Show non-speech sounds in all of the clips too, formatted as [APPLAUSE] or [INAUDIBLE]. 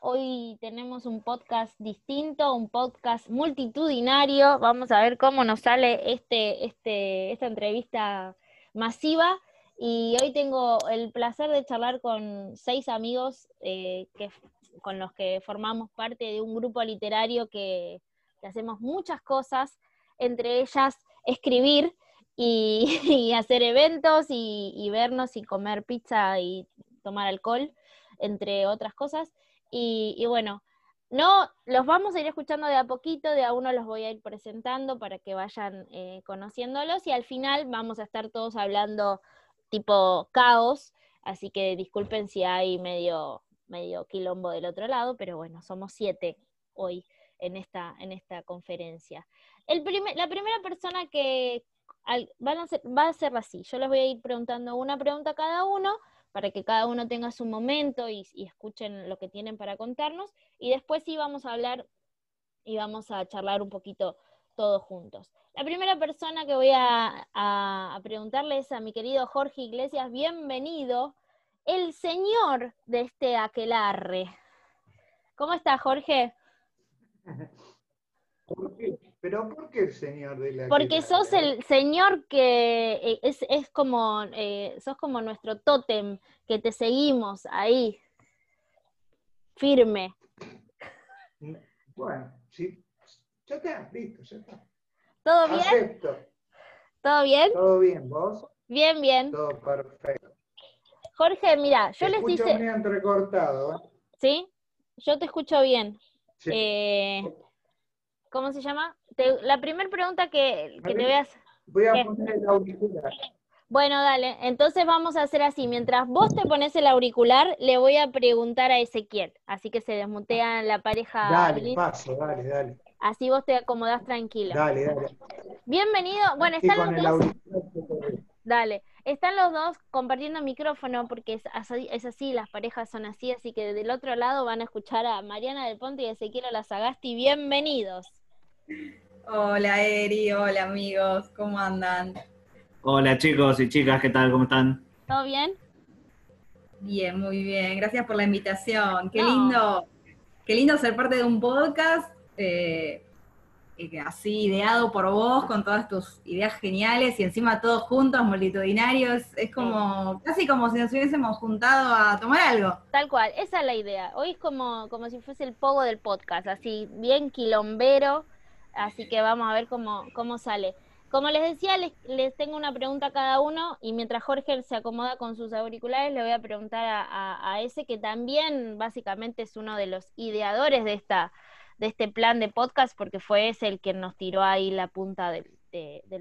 Hoy tenemos un podcast distinto, un podcast multitudinario. Vamos a ver cómo nos sale este, este, esta entrevista masiva. Y hoy tengo el placer de charlar con seis amigos eh, que, con los que formamos parte de un grupo literario que, hacemos muchas cosas, entre ellas escribir y, [LAUGHS] hacer eventos y vernos y comer pizza y tomar alcohol entre otras cosas. Y, bueno, no, los vamos a ir escuchando de a poquito, de a uno los voy a ir presentando para que vayan eh, conociéndolos y al final vamos a estar todos hablando tipo caos, así que disculpen si hay medio, medio quilombo del otro lado, pero bueno, somos siete hoy en esta, en esta conferencia. El la primera persona que van a ser, va a ser así, yo les voy a ir preguntando una pregunta a cada uno para que cada uno tenga su momento y, escuchen lo que tienen para contarnos. Y después sí vamos a hablar y vamos a charlar un poquito todos juntos. La primera persona que voy a, a, preguntarle es a mi querido Jorge Iglesias, bienvenido, el señor de este aquelarre. ¿Cómo está, Jorge? [LAUGHS] ¿Pero por qué el señor de la Porque sos el señor que eh, es, es como, eh, sos como nuestro tótem, que te seguimos ahí, firme. Bueno, sí, ya está, listo, ya está. ¿Todo bien? Acepto. ¿Todo bien? Todo bien, ¿vos? Bien, bien. Todo perfecto. Jorge, mira, yo les escucho muy entrecortado, ¿eh? ¿Sí? Yo te escucho bien. Sí. Eh, ¿Cómo se llama? La primera pregunta que, te veas. Voy a poner el auricular. Bueno, dale. Entonces vamos a hacer así. Mientras vos te pones el auricular, le voy a preguntar a Ezequiel. Así que se desmutea la pareja. Dale, paso, dale, dale. Así vos te acomodás tranquilo. Dale, dale. Bienvenido. Bueno, están los dos. Dale. Están los dos compartiendo micrófono porque es así, es así, las parejas son así, así que del otro lado van a escuchar a Mariana del Ponte y a Ezequiel Olazagasti. Bienvenidos. Hola Eri, hola amigos, ¿cómo andan? Hola chicos y chicas, ¿qué tal? ¿Cómo están? ¿Todo bien? Bien, muy bien. Gracias por la invitación. Qué lindo, qué lindo ser parte de un podcast eh, eh, así ideado por vos, con todas tus ideas geniales y encima todos juntos, multitudinarios. Es como, casi como si nos hubiésemos juntado a tomar algo. Tal cual, esa es la idea. Hoy es como, como si fuese el pogo del podcast, así bien quilombero así que vamos a ver cómo, cómo sale. Como les decía, les, tengo una pregunta a cada uno y mientras Jorge se acomoda con sus auriculares, le voy a preguntar a, ese que también básicamente es uno de los ideadores de, esta, de este plan de podcast, porque fue ese el que nos tiró ahí la punta del,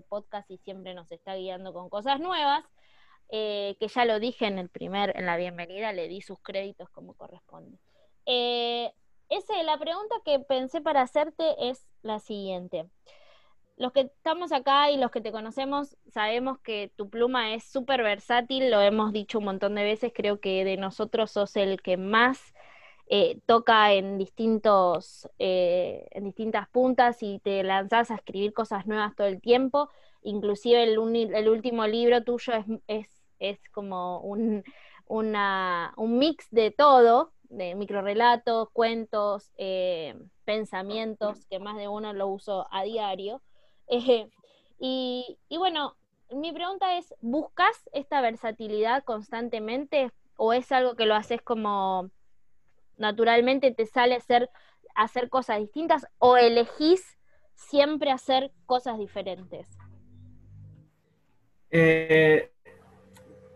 podcast y siempre nos está guiando con cosas nuevas, eh, que ya lo dije en el primer, en la bienvenida, le di sus créditos como corresponde. Eh, ese, la pregunta que pensé para hacerte es la siguiente. Los que estamos acá y los que te conocemos sabemos que tu pluma es súper versátil, lo hemos dicho un montón de veces, creo que de nosotros sos el que más eh, toca en, distintos, eh, en distintas puntas y te lanzás a escribir cosas nuevas todo el tiempo. Inclusive el, último libro tuyo es, es, como un, un mix de todo, de microrelatos, cuentos, eh, pensamientos, que más de uno lo uso a diario. [LAUGHS] Eh, y, bueno, mi pregunta es, ¿buscas esta versatilidad constantemente o es algo que lo haces como naturalmente te sale hacer, hacer cosas distintas o elegís siempre hacer cosas diferentes? Eh,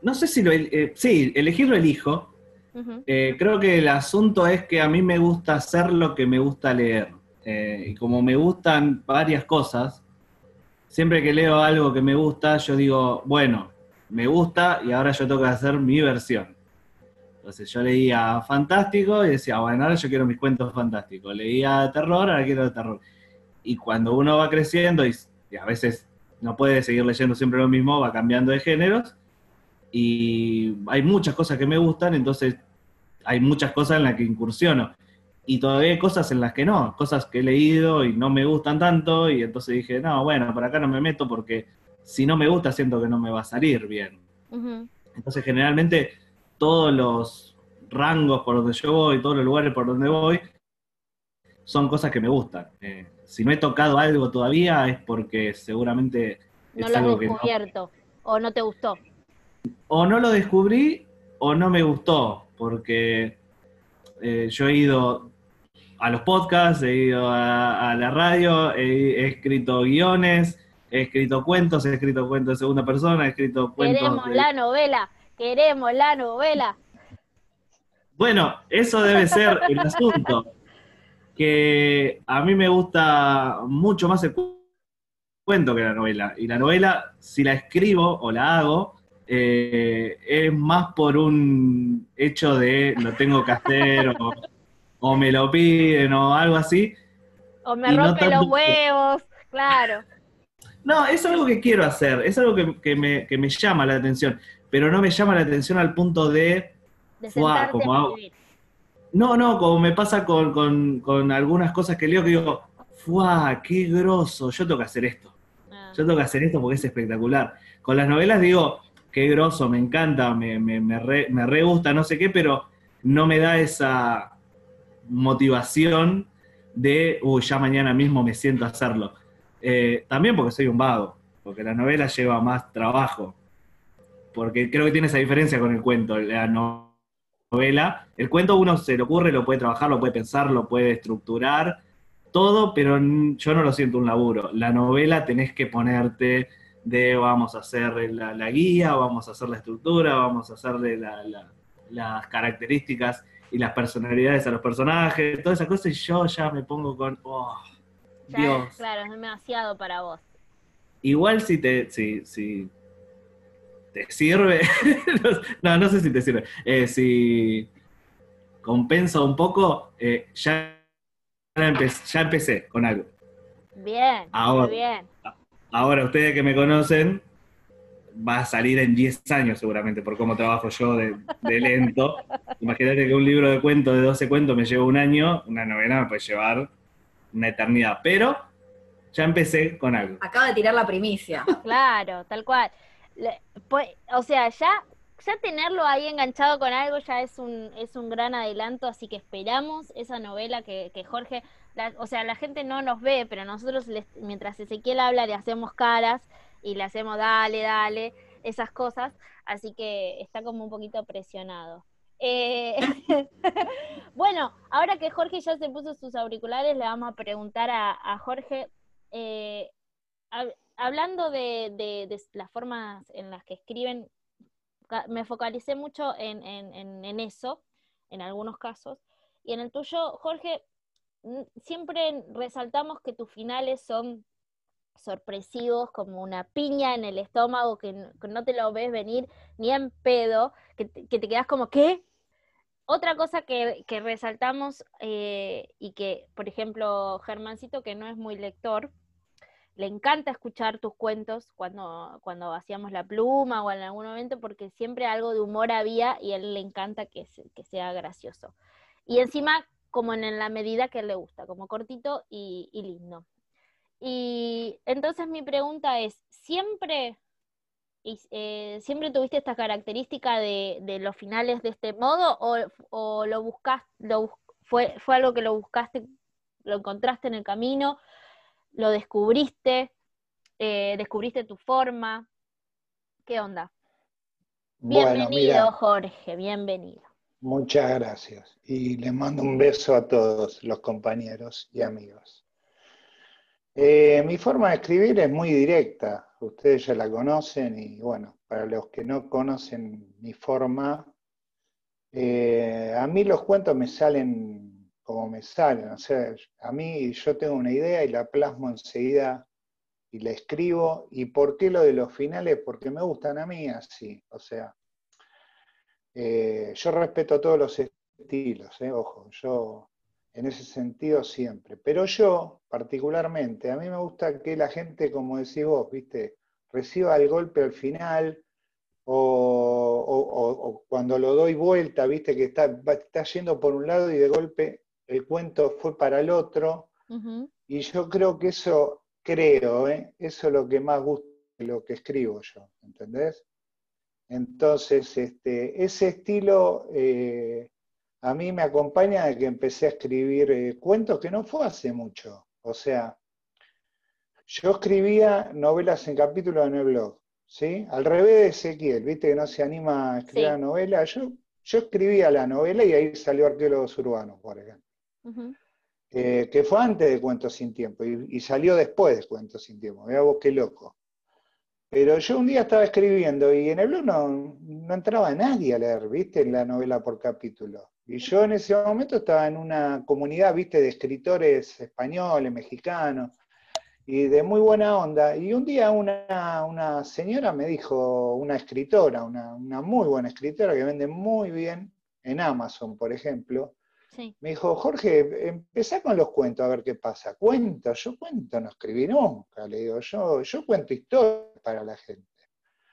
no sé si lo... sí, elegir lo elijo, eh, creo que el asunto es que a mí me gusta hacer lo que me gusta leer. Eh, y como me gustan varias cosas, siempre que leo algo que me gusta, yo digo, bueno, me gusta y ahora yo tengo que hacer mi versión. Entonces yo leía fantástico y decía, bueno, ahora yo quiero mis cuentos fantásticos. Leía terror, ahora quiero terror. Y cuando uno va creciendo y, y a veces no puede seguir leyendo siempre lo mismo, va cambiando de géneros, y hay muchas cosas que me gustan, entonces hay muchas cosas en las que incursiono. Y todavía hay cosas en las que no, cosas que he leído y no me gustan tanto, y entonces dije, no, bueno, por acá no me meto porque si no me gusta siento que no me va a salir bien. Entonces generalmente todos los, rangos por donde yo voy, todos los lugares por donde voy, son cosas que me gustan. Eh, si no he tocado algo todavía es porque seguramente no es lo has no, descubierto o no te gustó. O no lo descubrí o no me gustó, porque eh, yo he ido a los podcasts, he ido a, a la radio, he, he escrito guiones, he escrito cuentos, he escrito cuentos de segunda persona, he escrito cuentos... Queremos de- la novela, queremos la novela. Bueno, eso debe ser el [LAUGHS] asunto. Que a mí me gusta mucho más el cu- cuento que la novela. Y la novela, si la escribo o la hago, eh, es más por un hecho de lo tengo que hacer o, o me lo piden o algo así. O me Y no rompe los huevos, claro. No, es algo que quiero hacer, es algo que, que me, que me llama la atención, pero no me llama la atención al punto de De sentarte como hago. No, no, como me pasa con, con- con algunas cosas que leo que digo, ¡fuah! ¡Qué grosso! Yo tengo que hacer esto. Ah, Yo tengo que hacer esto porque es espectacular. Con las novelas digo, qué grosso, me encanta, me, me, me re, me re gusta, no sé qué, pero no me da esa motivación de, uy, ya mañana mismo me siento a hacerlo. Eh, también porque soy un vago, porque la novela lleva más trabajo. Porque creo que tiene esa diferencia con el cuento. La no- novela, el cuento uno se le ocurre, lo puede trabajar, lo puede pensar, lo puede estructurar, todo, pero yo no lo siento un laburo. La novela tenés que ponerte de vamos a hacer la, la guía, vamos a hacer la estructura, vamos a hacerle la- la- las características y las personalidades a los personajes, todas esas cosas, y yo ya me pongo con, oh, ya Dios. claro, es demasiado para vos. Igual si te, si, si te sirve, [LAUGHS] no, no sé si te sirve, Eh, si compensa un poco, eh, ya, ya empe- ya empecé con algo. Bien, Ahora. muy bien. Ahora, ustedes que me conocen, va a salir en 10 años seguramente, por cómo trabajo yo de, de lento. [LAUGHS] Imagínate que un libro de cuentos de 12 cuentos me lleva un año, una novela me puede llevar una eternidad, pero ya empecé con algo. Acaba de tirar la primicia. [LAUGHS] Claro, tal cual. Le- pues, o sea, ya, ya tenerlo ahí enganchado con algo ya es un, es un gran adelanto, así que esperamos esa novela que, que Jorge, o sea, la gente no nos ve, pero nosotros les- mientras Ezequiel habla le hacemos caras y le hacemos dale, dale, esas cosas, así que está como un poquito presionado. Eh, [LAUGHS] bueno, ahora que Jorge ya se puso sus auriculares, le vamos a preguntar a, Jorge, eh, hab- hablando de, las formas en las que escriben, me focalicé mucho en, en- eso, en algunos casos, y en el tuyo, Jorge, siempre resaltamos que tus finales son sorpresivos, como una piña en el estómago que, no te lo ves venir ni en pedo, que te, que te quedas como, ¿qué? Otra cosa que, resaltamos eh, y que, por ejemplo, Germancito, que no es muy lector, le encanta escuchar tus cuentos cuando, cuando hacíamos la pluma o en algún momento, porque siempre algo de humor había y él le encanta que sea gracioso. Y encima, como en la medida que le gusta, como cortito y, y lindo. Y entonces mi pregunta es, ¿siempre, eh, ¿siempre tuviste esta característica de, de los finales de este modo o, o lo buscaste, lo, fue, fue algo que lo buscaste, lo encontraste en el camino? lo descubriste, eh, descubriste tu forma. ¿Qué onda? Bueno, Bienvenido, mira, Jorge, bienvenido. Muchas gracias. Y les mando un beso a todos los compañeros y amigos. Eh, mi forma de escribir es muy directa, ustedes ya la conocen y bueno, para los que no conocen mi forma, eh, a mí los cuentos me salen como me salen, o sea, a mí yo tengo una idea y la plasmo enseguida y la escribo. ¿Y por qué lo de los finales? Porque me gustan a mí así, o sea, eh, yo respeto todos los estilos, eh, ojo, yo en ese sentido siempre. Pero yo, particularmente, a mí me gusta que la gente, como decís vos, viste, reciba el golpe al final, o, o- o- o cuando lo doy vuelta, viste, que está, está yendo por un lado y de golpe el cuento fue para el otro. Y yo creo que eso, creo, ¿eh? eso es lo que más gusta lo que escribo yo, ¿entendés? Entonces, este, ese estilo eh, a mí me acompaña de que empecé a escribir eh, cuentos que no fue hace mucho. O sea, yo escribía novelas en capítulos en el blog, ¿sí? Al revés de Ezequiel, ¿viste? Que no se anima a escribir la novela. Yo, yo escribía la novela y ahí salió Arqueólogos Urbanos, por ejemplo. Eh, que fue antes de Cuentos sin Tiempo y, salió después de Cuentos sin Tiempo. Mira vos qué loco. Pero yo un día estaba escribiendo y en el blog no, entraba nadie a leer, ¿viste? La novela por capítulo. Y yo en ese momento estaba en una comunidad, viste, de escritores españoles, mexicanos, y de muy buena onda. Y un día una, señora me dijo, una escritora, una, muy buena escritora que vende muy bien en Amazon, por ejemplo, me dijo, Jorge, empezá con los cuentos a ver qué pasa. Cuento, yo cuento, no escribí nunca, le digo, yo, yo cuento historias para la gente.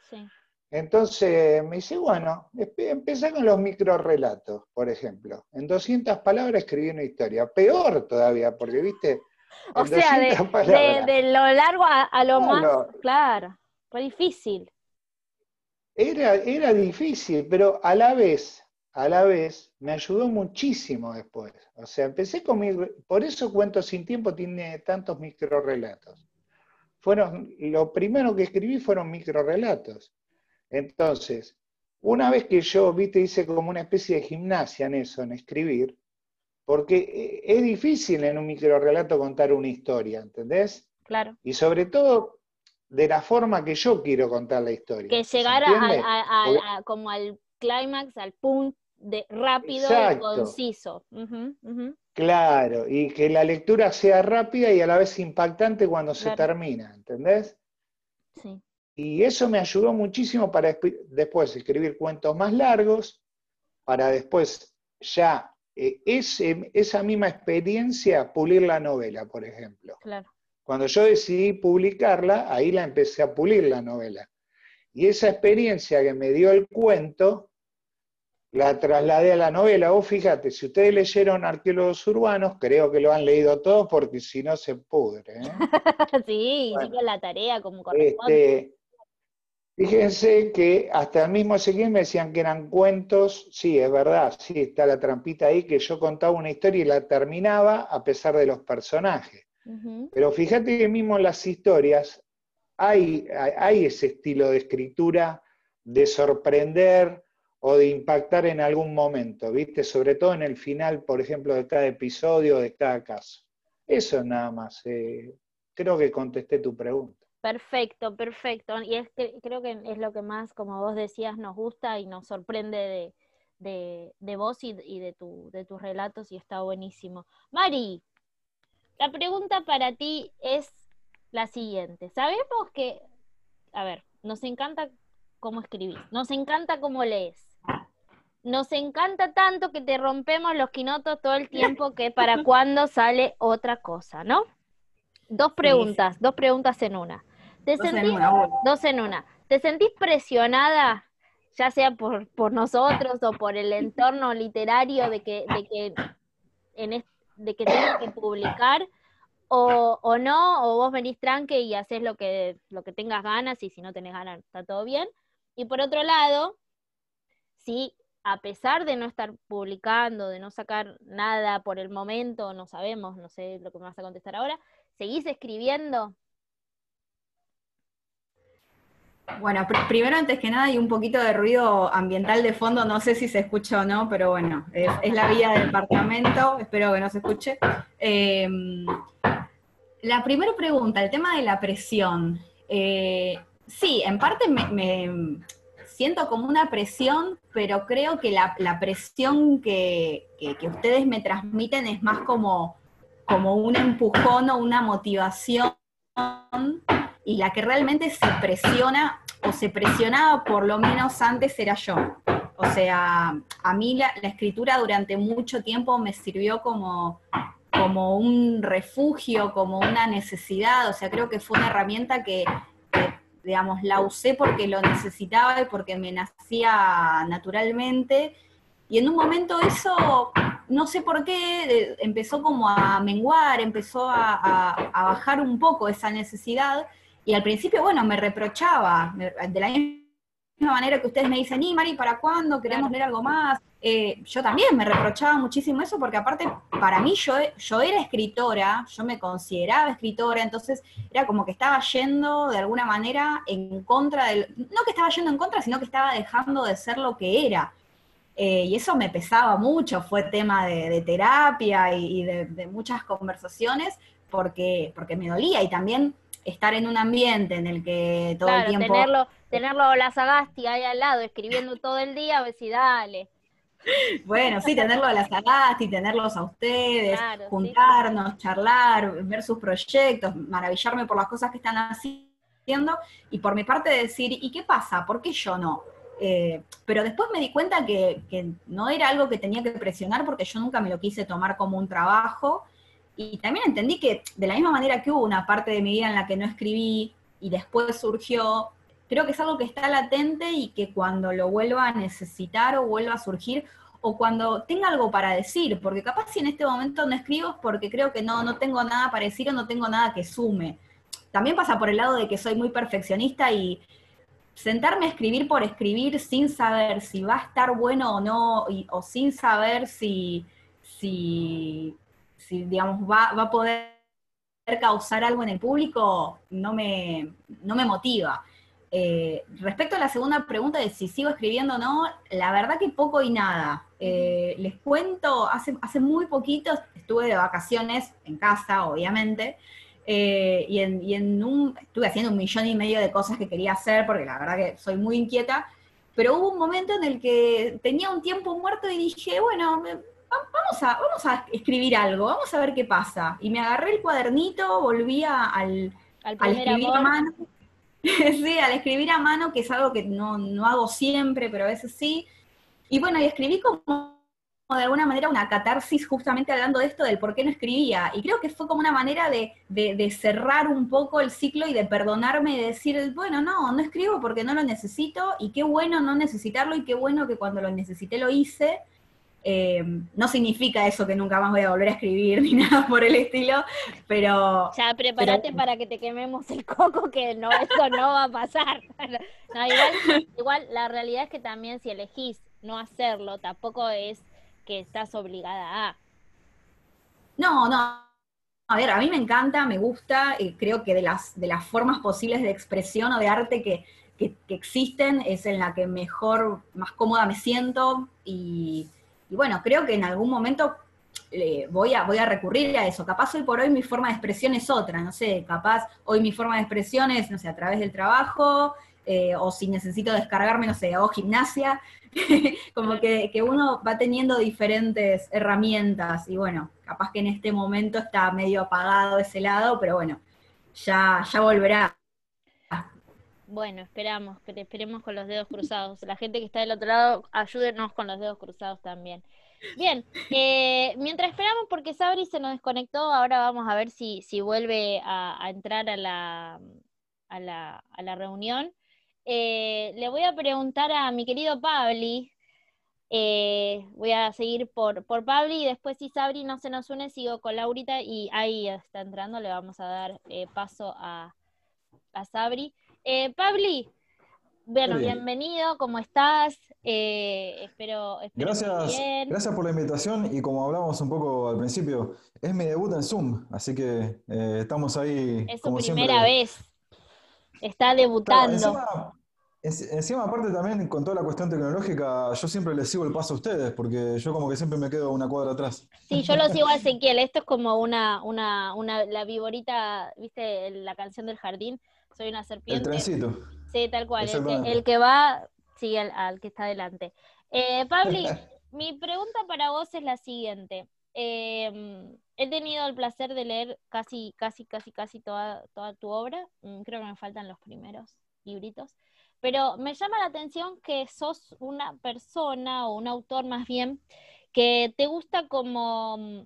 Sí. Entonces me dice, bueno, empecé con los microrelatos, por ejemplo. En 200 palabras escribí una historia. Peor todavía, porque, viste, [LAUGHS] o sea, de, lo largo a, lo más, claro, fue difícil. Era, era difícil, pero a la vez, a la vez, me ayudó muchísimo después. O sea, empecé con mi... Por eso Cuento Sin Tiempo tiene tantos microrelatos. Fueron, lo primero que escribí fueron microrelatos. Entonces, una vez que yo, viste, hice como una especie de gimnasia en eso, en escribir, porque eh, es difícil en un microrelato contar una historia, ¿entendés? Claro. Y sobre todo de la forma que yo quiero contar la historia. Que llegara a, como al clímax, al punto de rápido y conciso. Claro, y que la lectura sea rápida y a la vez impactante cuando se termina, ¿entendés? Sí. Y eso me ayudó muchísimo para después escribir cuentos más largos, para después ya eh, esa misma experiencia pulir la novela, por ejemplo. Cuando yo decidí publicarla, ahí la empecé a pulir la novela. Y esa experiencia que me dio el cuento, la trasladé a la novela. Vos fíjate, si ustedes leyeron Arqueólogos Urbanos, creo que lo han leído todos porque si no se pudre. ¿eh? [LAUGHS] sí, bueno, la tarea como corresponde. Este, Fíjense que hasta el mismo Ezequiel me decían que eran cuentos, sí, es verdad, sí, está la trampita ahí, que yo contaba una historia y la terminaba a pesar de los personajes. Pero fíjate que mismo en las historias hay, hay, ese estilo de escritura de sorprender o de impactar en algún momento, ¿viste? Sobre todo en el final, por ejemplo, de cada episodio, de cada caso. Eso es nada más. Eh, creo que contesté tu pregunta. Perfecto, perfecto. Y es que creo que es lo que más, como vos decías, nos gusta y nos sorprende de, de, vos y, de, tu, de tus relatos y está buenísimo. Mari, la pregunta para ti es la siguiente. Sabemos que, a ver, nos encanta cómo escribís, nos encanta cómo lees. Nos encanta tanto que te rompemos los quinotos todo el tiempo que para cuando sale otra cosa, ¿no? Dos preguntas, dos preguntas en una. ¿Te dos sentís, en una, dos en una. ¿Te sentís presionada, ya sea por, por nosotros o por el entorno literario de que, de que, en de que tengas que publicar? O, o, no, o vos venís tranque y haces lo que, lo que tengas ganas, y si no tenés ganas, está todo bien. Y por otro lado, si a pesar de no estar publicando, de no sacar nada por el momento, no sabemos, no sé lo que me vas a contestar ahora, ¿seguís escribiendo? Bueno, primero, antes que nada, hay un poquito de ruido ambiental de fondo, no sé si se escucha o no, pero bueno, es, la vía del departamento, espero que no se escuche. Em, la primera pregunta, el tema de la presión. Eh, sí, en parte me, siento como una presión, pero creo que la, presión que, ustedes me transmiten es más como, como un empujón o una motivación y la que realmente se presiona o se presionaba por lo menos antes era yo. O sea, a mí la, escritura durante mucho tiempo me sirvió como, como un refugio, como una necesidad, o sea, creo que fue una herramienta que, digamos, la usé porque lo necesitaba y porque me nacía naturalmente. Y en un momento eso, no sé por qué, empezó como a menguar, empezó a, bajar un poco esa necesidad y al principio, bueno, me reprochaba, de la misma manera que ustedes me dicen, y Mari, ¿para cuándo? Queremos leer algo más. Eh, yo también me reprochaba muchísimo eso porque aparte para mí yo, yo era escritora, yo me consideraba escritora, entonces era como que estaba yendo de alguna manera en contra del, no que estaba yendo en contra, sino que estaba dejando de ser lo que era. Eh, y eso me pesaba mucho, fue tema de, terapia y, de, muchas conversaciones porque, porque me dolía y también estar en un ambiente en el que todo el tiempo... Tenerlo, tenerlo la Sagasti ahí al lado, escribiendo todo el día, a ver si dale. Bueno, sí, tenerlo a la Sagasti, tenerlos a ustedes, juntarnos, charlar, ver sus proyectos, maravillarme por las cosas que están haciendo y por mi parte decir, ¿y qué pasa? ¿Por qué yo no? Eh, pero después me di cuenta que, que, no era algo que tenía que presionar porque yo nunca me lo quise tomar como un trabajo. Y también entendí que de la misma manera que hubo una parte de mi vida en la que no escribí y después surgió, creo que es algo que está latente y que cuando lo vuelva a necesitar o vuelva a surgir, o cuando tenga algo para decir, porque capaz si en este momento no escribo es porque creo que no, no tengo nada para decir o no tengo nada que sume. También pasa por el lado de que soy muy perfeccionista y sentarme a escribir por escribir sin saber si va a estar bueno o no, o sin saber si, si, si digamos, va, va, a poder causar algo en el público, no me, no me motiva. Eh, respecto a la segunda pregunta de si sigo escribiendo o no, la verdad que poco y nada. Eh, les cuento, hace, hace muy poquito estuve de vacaciones en casa, obviamente, eh, y, en, un, estuve haciendo un millón y medio de cosas que quería hacer, porque la verdad que soy muy inquieta, pero hubo un momento en el que tenía un tiempo muerto y dije, bueno, vamos a, vamos a escribir algo, vamos a ver qué pasa. Y me agarré el cuadernito, volví al, al, escribir a mano. [LAUGHS] sí, al escribir a mano, que es algo que no, no hago siempre, pero a veces sí. Y bueno, y escribí como de alguna manera una catarsis justamente hablando de esto del por qué no escribía. Y creo que fue como una manera de, de, cerrar un poco el ciclo y de perdonarme y de decir, bueno, no, no escribo porque no lo necesito y qué bueno no necesitarlo y qué bueno que cuando lo necesité lo hice. Eh, no significa eso que nunca más voy a volver a escribir [LAUGHS] ni nada por el estilo, pero... Ya prepárate para que te quememos el coco, que no, eso no va a pasar. [LAUGHS] igual, igual la realidad es que también si elegís no hacerlo, tampoco es que estás obligada a. No, no. A ver, a mí me encanta, me gusta, y creo que de las, de las formas posibles de expresión o de arte que, que, existen es en la que mejor, más cómoda me siento y, bueno, creo que en algún momento eh, voy, a, voy a recurrir a eso. Capaz hoy por hoy mi forma de expresión es otra, no sé, capaz hoy mi forma de expresión es, no sé, a través del trabajo, eh, o si necesito descargarme, no sé, hago gimnasia, [LAUGHS] como que, uno va teniendo diferentes herramientas y bueno, capaz que en este momento está medio apagado ese lado, pero bueno, ya, ya volverá. Bueno, esperamos, esperemos con los dedos cruzados. La gente que está del otro lado, ayúdenos con los dedos cruzados también. Bien, eh, mientras esperamos, porque Sabri se nos desconectó, ahora vamos a ver si, si vuelve a, entrar a la, a la, a la reunión. Eh, le voy a preguntar a mi querido Pabli. Eh, voy a seguir por, por Pabli y después si Sabri no se nos une, sigo con Laurita y ahí está entrando, le vamos a dar paso a, a Sabri. Pabli, bueno, bienvenido, ¿cómo estás? espero, gracias, bien. gracias por la invitación y como hablamos un poco al principio, es mi debut en Zoom, así que estamos ahí. Es su primera vez. Está debutando. encima, aparte también con toda la cuestión tecnológica, yo siempre les sigo el paso a ustedes, porque yo como que siempre me quedo una cuadra atrás. Sí, yo lo sigo a Ezequiel, esto es como una, una, una, la viborita, viste, la canción del jardín, soy una serpiente. El trencito. Sí, tal cual, el que, va sigue al, que está adelante. Eh, Pabli, [LAUGHS] mi pregunta para vos es la siguiente. Eh, he tenido el placer de leer casi, casi, casi, casi toda, toda tu obra. Mm, creo que me faltan los primeros libritos. Pero me llama la atención que sos una persona o un autor más bien que te gusta como... Mm,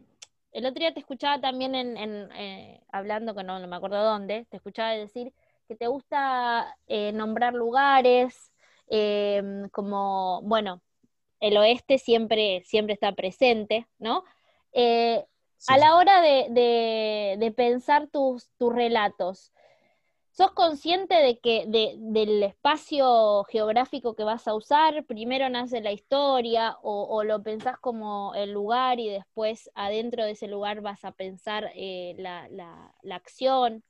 el otro día te escuchaba también en, eh, hablando, que no, me acuerdo dónde, te escuchaba decir que te gusta eh, nombrar lugares, em, como, bueno, el oeste siempre, siempre está presente, ¿no? Eh, a la hora de, pensar tus, tus relatos, ¿Sos consciente de que del espacio geográfico que vas a usar, primero nace la historia o, lo pensás como el lugar y después adentro de ese lugar vas a pensar eh, la, acción?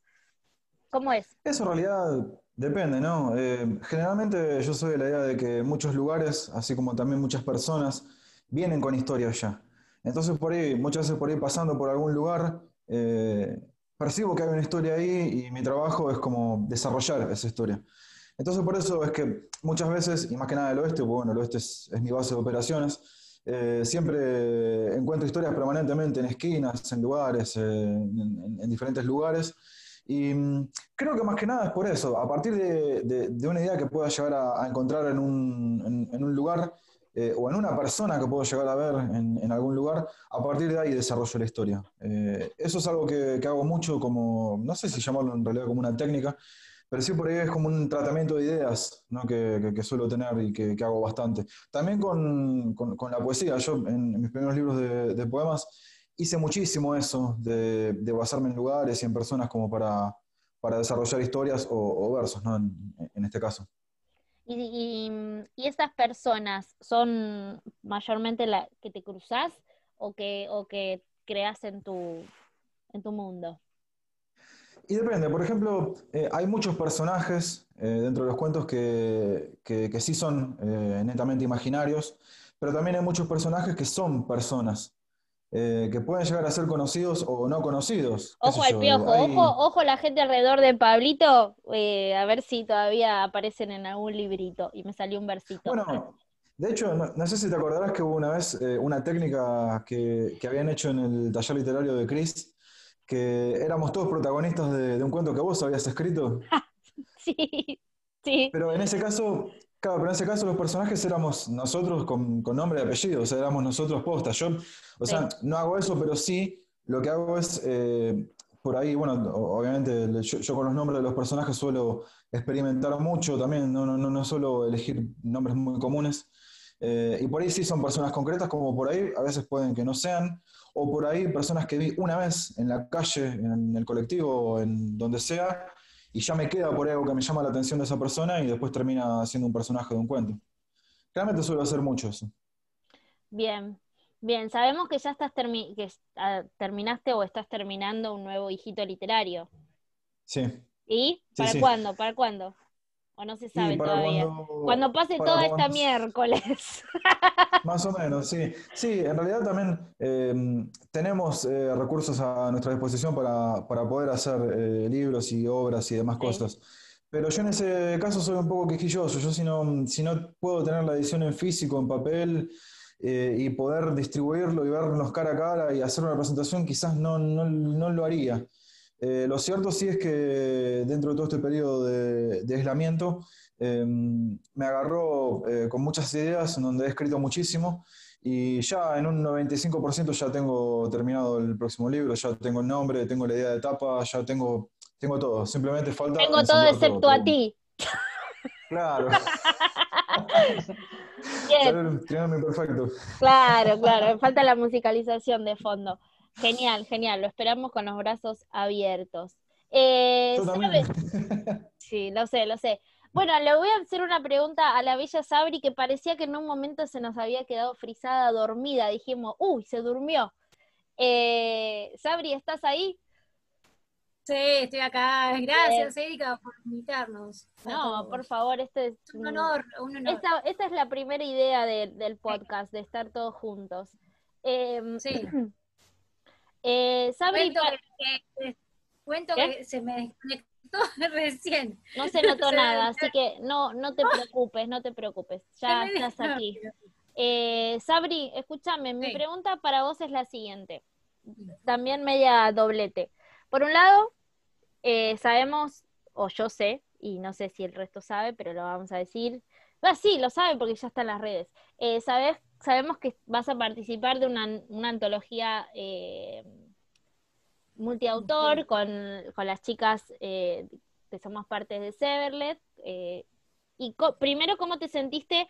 ¿Cómo es? Eso en realidad depende, ¿no? Eh, generalmente yo soy de la idea de que muchos lugares, así como también muchas personas, vienen con historia ya. Entonces por ahí, muchas veces por ahí pasando por algún lugar, eh, percibo que hay una historia ahí y mi trabajo es como desarrollar esa historia. Entonces por eso es que muchas veces, y más que nada el oeste, porque bueno, el oeste es, mi base de operaciones, eh, siempre encuentro historias permanentemente en esquinas, en lugares, en, diferentes lugares. Y mm, creo que más que nada es por eso, a partir de, una idea que pueda llegar a, encontrar en un, en un lugar, eh, o en una persona que puedo llegar a ver en, algún lugar, a partir de ahí desarrollo la historia. Eh, eso es algo que, hago mucho como, no sé si llamarlo en realidad como una técnica, pero sí por ahí es como un tratamiento de ideas ¿no? que, suelo tener y que, hago bastante. También con, la poesía, yo en, mis primeros libros de, poemas hice muchísimo eso, de, basarme en lugares y en personas como para, desarrollar historias o, versos, ¿no? en este caso. Y, y, estas personas son mayormente las que te cruzas o que, o que creas en tu, en tu mundo. Y depende, por ejemplo, eh, hay muchos personajes eh, dentro de los cuentos que, que, sí son eh, netamente imaginarios, pero también hay muchos personajes que son personas. Eh, que pueden llegar a ser conocidos o no conocidos. Ojo al piojo, ojo, ojo la gente alrededor de Pablito, eh, a ver si todavía aparecen en algún librito. Y me salió un versito. Bueno, de hecho, no, sé si te acordarás que hubo una vez eh, una técnica que, habían hecho en el taller literario de Chris, que éramos todos protagonistas de, de un cuento que vos habías escrito. [LAUGHS] sí, sí. Pero en ese caso, Claro, pero en ese caso los personajes éramos nosotros con, nombre y apellido, o sea, éramos nosotros postas. Yo, o sea, no hago eso, pero sí lo que hago es, eh, por ahí, bueno, obviamente yo, con los nombres de los personajes suelo experimentar mucho también, no, no, no, suelo elegir nombres muy comunes. Eh, y por ahí sí son personas concretas, como por ahí a veces pueden que no sean, o por ahí personas que vi una vez en la calle, en el colectivo, en donde sea, y ya me queda por algo que me llama la atención de esa persona y después termina siendo un personaje de un cuento. Realmente suelo hacer mucho eso. Bien, bien, sabemos que ya estás que ah, terminaste o estás terminando un nuevo hijito literario. Sí. ¿Y? ¿Para cuándo? ¿Para cuándo? ¿O no se sabe todavía? Cuando, pase todo esta miércoles. [LAUGHS] Más o menos, sí. Sí, en realidad también eh, tenemos eh, recursos a nuestra disposición para, poder hacer eh, libros y obras y demás cosas. Pero yo en ese caso soy un poco quejilloso. Yo si no, si no puedo tener la edición en físico, en papel, y poder distribuirlo y vernos cara a cara y hacer una presentación, quizás no, no, no lo haría. Eh, lo cierto sí es que dentro de todo este periodo de, aislamiento em, me agarró eh, con muchas ideas en donde he escrito muchísimo y ya en un 95% ya tengo terminado el próximo libro, ya tengo el nombre, tengo la idea de etapa, ya tengo, tengo todo. Simplemente falta... Tengo todo excepto a ti. Claro. [LAUGHS] Bien. perfecto. Claro, claro. Falta la musicalización de fondo. Genial, genial, lo esperamos con los brazos abiertos. Eh, [LAUGHS] sí, lo sé, lo sé. Bueno, le voy a hacer una pregunta a la bella Sabri que parecía que en un momento se nos había quedado frisada, dormida. Dijimos, uy, se durmió. Eh, Sabri, ¿estás ahí? Sí, estoy acá. Gracias, Erika, por invitarnos. No, por favor, este es un honor. Un honor. Esta, es la primera idea del podcast, de estar todos juntos. Em, sí. [CLEARS THROAT] Eh, Sabri, cuento, que, se me desconectó [LAUGHS] recién. No se notó [LAUGHS] nada, así que no, no te [LAUGHS] preocupes, no te preocupes, ya estás aquí. Eh, Sabri, escúchame, mi pregunta para vos es la siguiente, también media doblete. Por un lado, eh, sabemos, o yo sé, y no sé si el resto sabe, pero lo vamos a decir. Ah, sí, lo sabe porque ya está en las redes. Eh, ¿Sabes sabemos que vas a participar de una, antología eh, multiautor con, las chicas eh, que somos parte de Severlet. Eh, y primero, ¿cómo te sentiste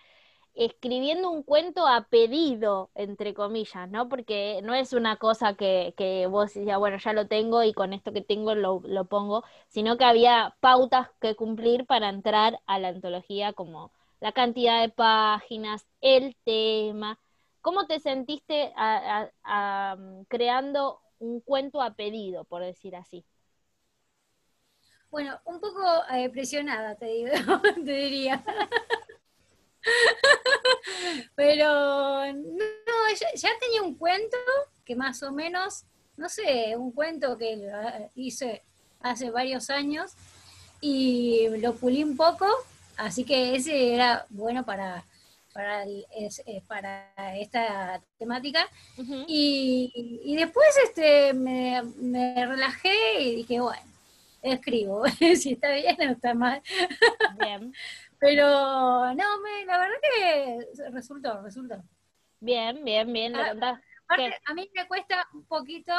escribiendo un cuento a pedido, entre comillas, ¿no? Porque no es una cosa que, que vos decías, bueno, ya lo tengo y con esto que tengo lo, lo pongo, sino que había pautas que cumplir para entrar a la antología, como la cantidad de páginas, el tema. ¿Cómo te sentiste creando un cuento a pedido, por decir así? Bueno, un poco eh, presionada, te digo, [LAUGHS] te diría. [LAUGHS] Pero no, ya, tenía un cuento que más o menos, no sé, un cuento que hice hace varios años y lo pulí un poco, así que ese era bueno para, para, eh, para esta temática. y, después este, me, me relajé y dije, bueno, escribo, [LAUGHS] si está bien o está mal. Bien. [LAUGHS] Pero no, me, la verdad que resultó, resultó. Bien, bien, bien. Ah, a mí me cuesta un poquito,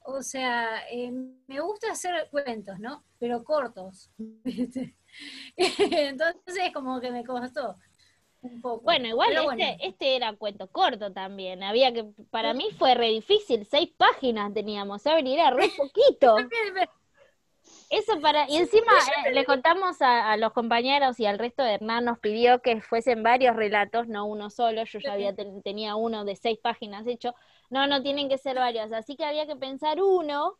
o sea, eh, me gusta hacer cuentos, ¿no? Pero cortos. [LAUGHS] [LAUGHS] Entonces como que me costó. Un poco. Bueno, igual este, este era cuento corto también. Había que, para mí fue re difícil, seis páginas teníamos, ¿saben? Y era re [LAUGHS] poquito. Eso para, y encima eh, le contamos a, los compañeros y al resto de Hernán nos pidió que fuesen varios relatos, no uno solo, yo ya había tenía uno de seis páginas hecho, no, no tienen que ser varios, así que había que pensar uno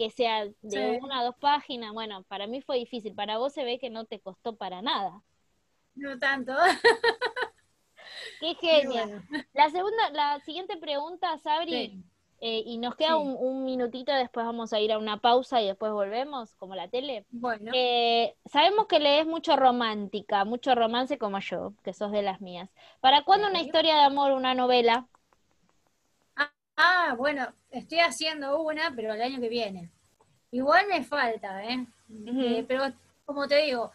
que sea de una o dos páginas, bueno, para mí fue difícil, para vos se ve que no te costó para nada. No tanto. [LAUGHS] Qué genial. La segunda, la siguiente pregunta, Sabri, eh, y nos queda un, minutito, después vamos a ir a una pausa y después volvemos, como la tele. Bueno. Eh, sabemos que lees mucho romántica, mucho romance como yo, que sos de las mías. ¿Para cuándo una historia de amor, una novela? Ah, bueno, estoy haciendo una, pero el año que viene. Igual me falta, ¿eh? eh pero como te digo,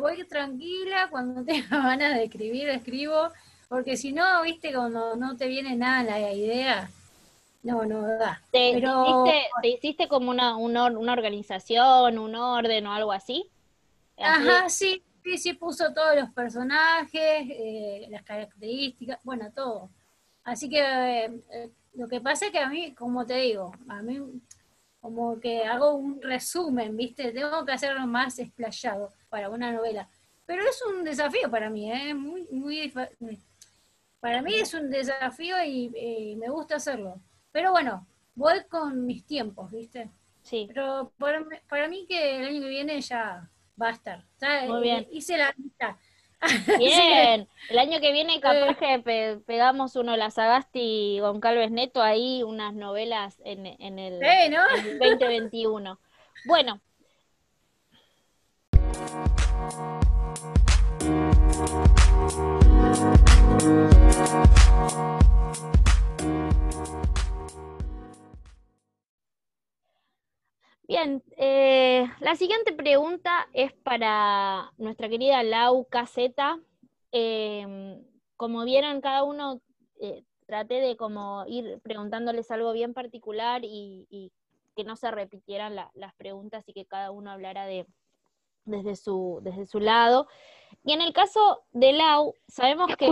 voy tranquila, cuando [LAUGHS] tenga ganas de escribir, escribo, porque si no, viste, cuando no te viene nada la idea, no, no da. ¿Te, hiciste, ¿te hiciste, como una, una, organización, un orden o algo así? Ajá, sí, sí, sí, puso todos los personajes, eh, las características, bueno, todo. Así que eh, lo que pasa es que a mí, como te digo, a mí como que hago un resumen, ¿viste? Tengo que hacerlo más explayado para una novela. Pero es un desafío para mí, ¿eh? Muy, muy, para mí es un desafío y eh, me gusta hacerlo. Pero bueno, voy con mis tiempos, ¿viste? Sí. Pero para, mí que el año que viene ya va a estar. Muy bien. Hice la lista. [LAUGHS] Bien, el año que viene capaz que pegamos uno, la Sagasti y Goncalves Neto, ahí unas novelas en, en el, en el 2021. Bueno. Bien, eh, la siguiente pregunta es para nuestra querida Lau Caseta. Em, como vieron, cada uno eh, traté de como ir preguntándoles algo bien particular y, que no se repitieran las preguntas y que cada uno hablara de, desde, su, desde su lado. Y en el caso de Lau, sabemos que...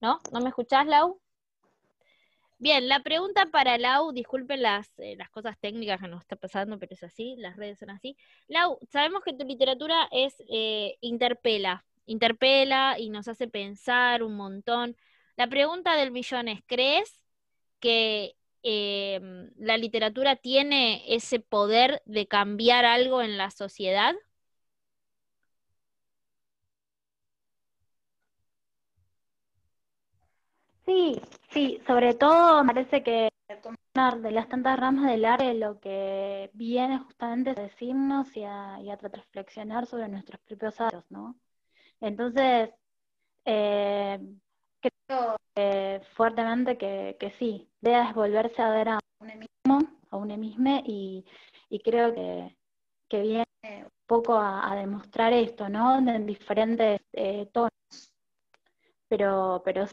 ¿No? ¿No me escuchás, Lau? Bien, la pregunta para Lau, disculpen las, eh, las cosas técnicas que nos está pasando, pero es así, las redes son así. Lau, sabemos que tu literatura eh, interpela, interpela y nos hace pensar un montón. La pregunta del millón es, ¿crees que em, la literatura tiene ese poder de cambiar algo en la sociedad? Sí, sí, sobre todo me parece que de las tantas ramas del arte lo que viene justamente a decirnos y a, reflexionar sobre nuestros propios actos, ¿no? Entonces, eh, creo fuertemente que, que sí, idea es volverse a ver a un mismo, a un mismo, y, y creo que, que viene un poco a, demostrar esto, ¿no? En diferentes eh, tonos. Pero, pero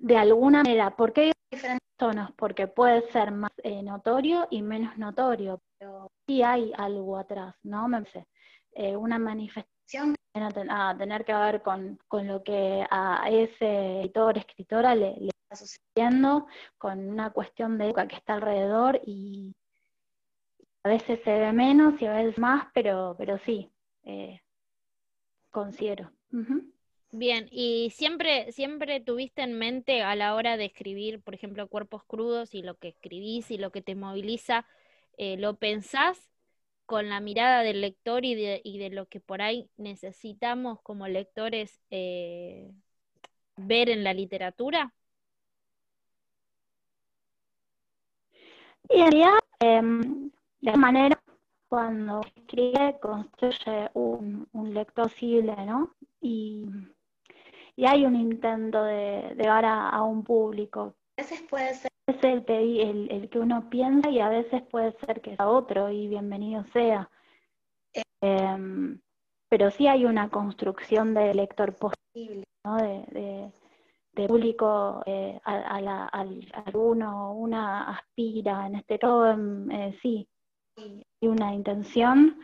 de alguna manera, ¿por qué hay diferentes tonos? Porque puede ser más eh, notorio y menos notorio. pero sí hay algo atrás, ¿no? Me parece. Eh, una manifestación a, tener que ver con, lo que a ese editor, escritora le, está sucediendo, con una cuestión de época que está alrededor y a veces se ve menos y a veces más, pero, pero sí, eh, considero. Bien, y siempre, siempre tuviste en mente a la hora de escribir, por ejemplo, cuerpos crudos y lo que escribís y lo que te moviliza, eh, ¿lo pensás con la mirada del lector y de, y de lo que por ahí necesitamos como lectores eh, ver en la literatura? Y en realidad, em, de manera, cuando escribe, construye un, un lector posible, ¿no? Y hay un intento de, llegar a, un público. A veces puede ser el, el, que uno piensa y a veces puede ser que sea otro y bienvenido sea. Em, pero sí hay una construcción de lector posible, ¿no? de, de, público eh, a, la, al, uno una aspira, en este todo, em, eh, sí, hay una intención,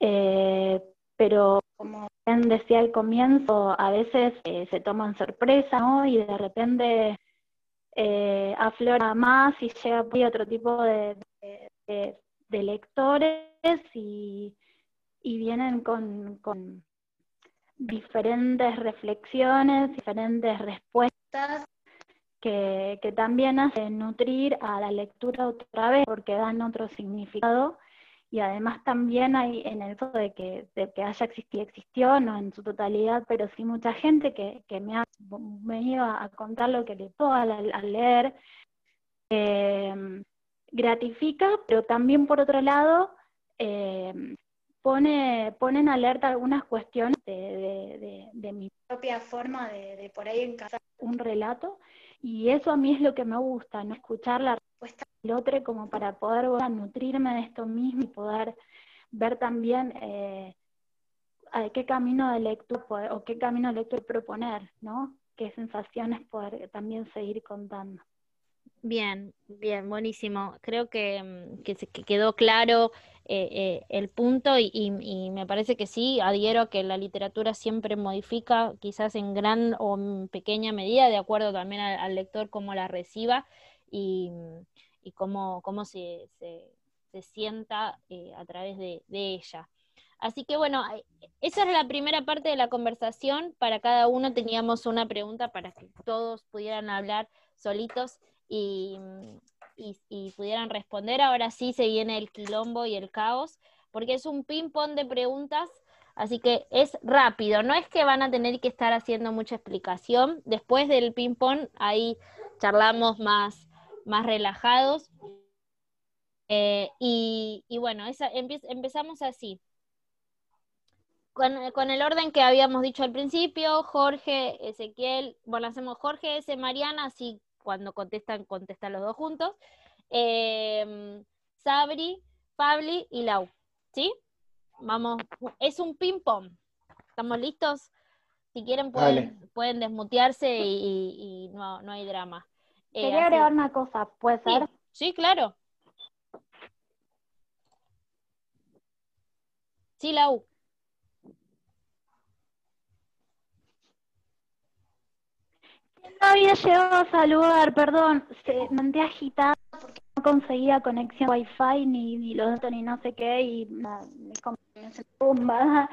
eh, pero como bien decía al comienzo, a veces eh, se toman sorpresa. Y de repente eh, aflora más y llega otro tipo de, lectores y, vienen con, diferentes reflexiones, diferentes respuestas que, que, también hacen nutrir a la lectura otra vez porque dan otro significado y además también hay en el caso de que, de que haya existido, existió, no en su totalidad, pero sí mucha gente que, que me ha venido a, contar lo que le puedo al, leer, em, gratifica, pero también por otro lado em, pone, pone en alerta algunas cuestiones de, de, mi propia forma de, por ahí encajar un relato, y eso a mí es lo que me gusta, no escuchar la respuesta el otro como para poder nutrirme de esto mismo y poder ver también eh, qué camino de lectura o qué camino de lectura proponer, ¿no? Qué sensaciones poder también seguir contando. Bien, bien, buenísimo. Creo que, mm, quedó claro eh, eh, el punto y, me parece que sí, adhiero a que la literatura siempre modifica, quizás en gran o en pequeña medida, de acuerdo también al, lector cómo la reciba y, y cómo, cómo se, se, sienta eh, a través de, ella. Así que bueno, esa es la primera parte de la conversación. Para cada uno teníamos una pregunta para que todos pudieran hablar solitos y, y, pudieran responder. Ahora sí se viene el quilombo y el caos, porque es un ping-pong de preguntas. Así que es rápido, no es que van a tener que estar haciendo mucha explicación. Después del ping-pong, ahí charlamos más, más relajados. Eh, y, bueno, empezamos así. Con, el orden que habíamos dicho al principio, Jorge, Ezequiel, bueno, hacemos Jorge, S, Mariana, así cuando contestan, contestan los dos juntos. Em, Sabri, Pabli y Lau. ¿Sí? Vamos, es un ping-pong. ¿Estamos listos? Si quieren pueden, pueden desmutearse y, no, no hay drama. Eh, Quería agregar una cosa, ¿puede ser? Sí, claro. Sí, Lau. No había llegado a saludar, perdón, se mandé agitada porque no conseguía conexión wifi ni, ni los datos ni no sé qué y me, me, [LAUGHS]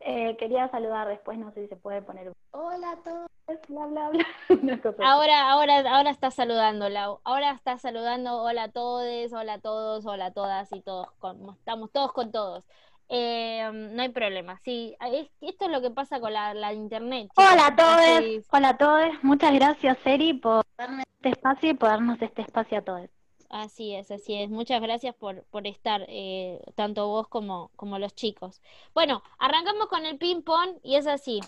eh, quería saludar después, no sé si se puede poner hola a todos, bla bla bla. [LAUGHS] ahora, ahora, ahora está saludando, Lau. Ahora está saludando, hola a todos, hola a todos, hola a todas y todos, estamos todos con todos. Eh, no hay problema, sí, esto es lo que pasa con la, internet. Hola a todos, hola a todos, muchas gracias Eri por darme este espacio y por darnos este espacio a todos. Así es, así es. Muchas gracias por, por estar, eh, tanto vos como, como los chicos. Bueno, arrancamos con el ping-pong y es así.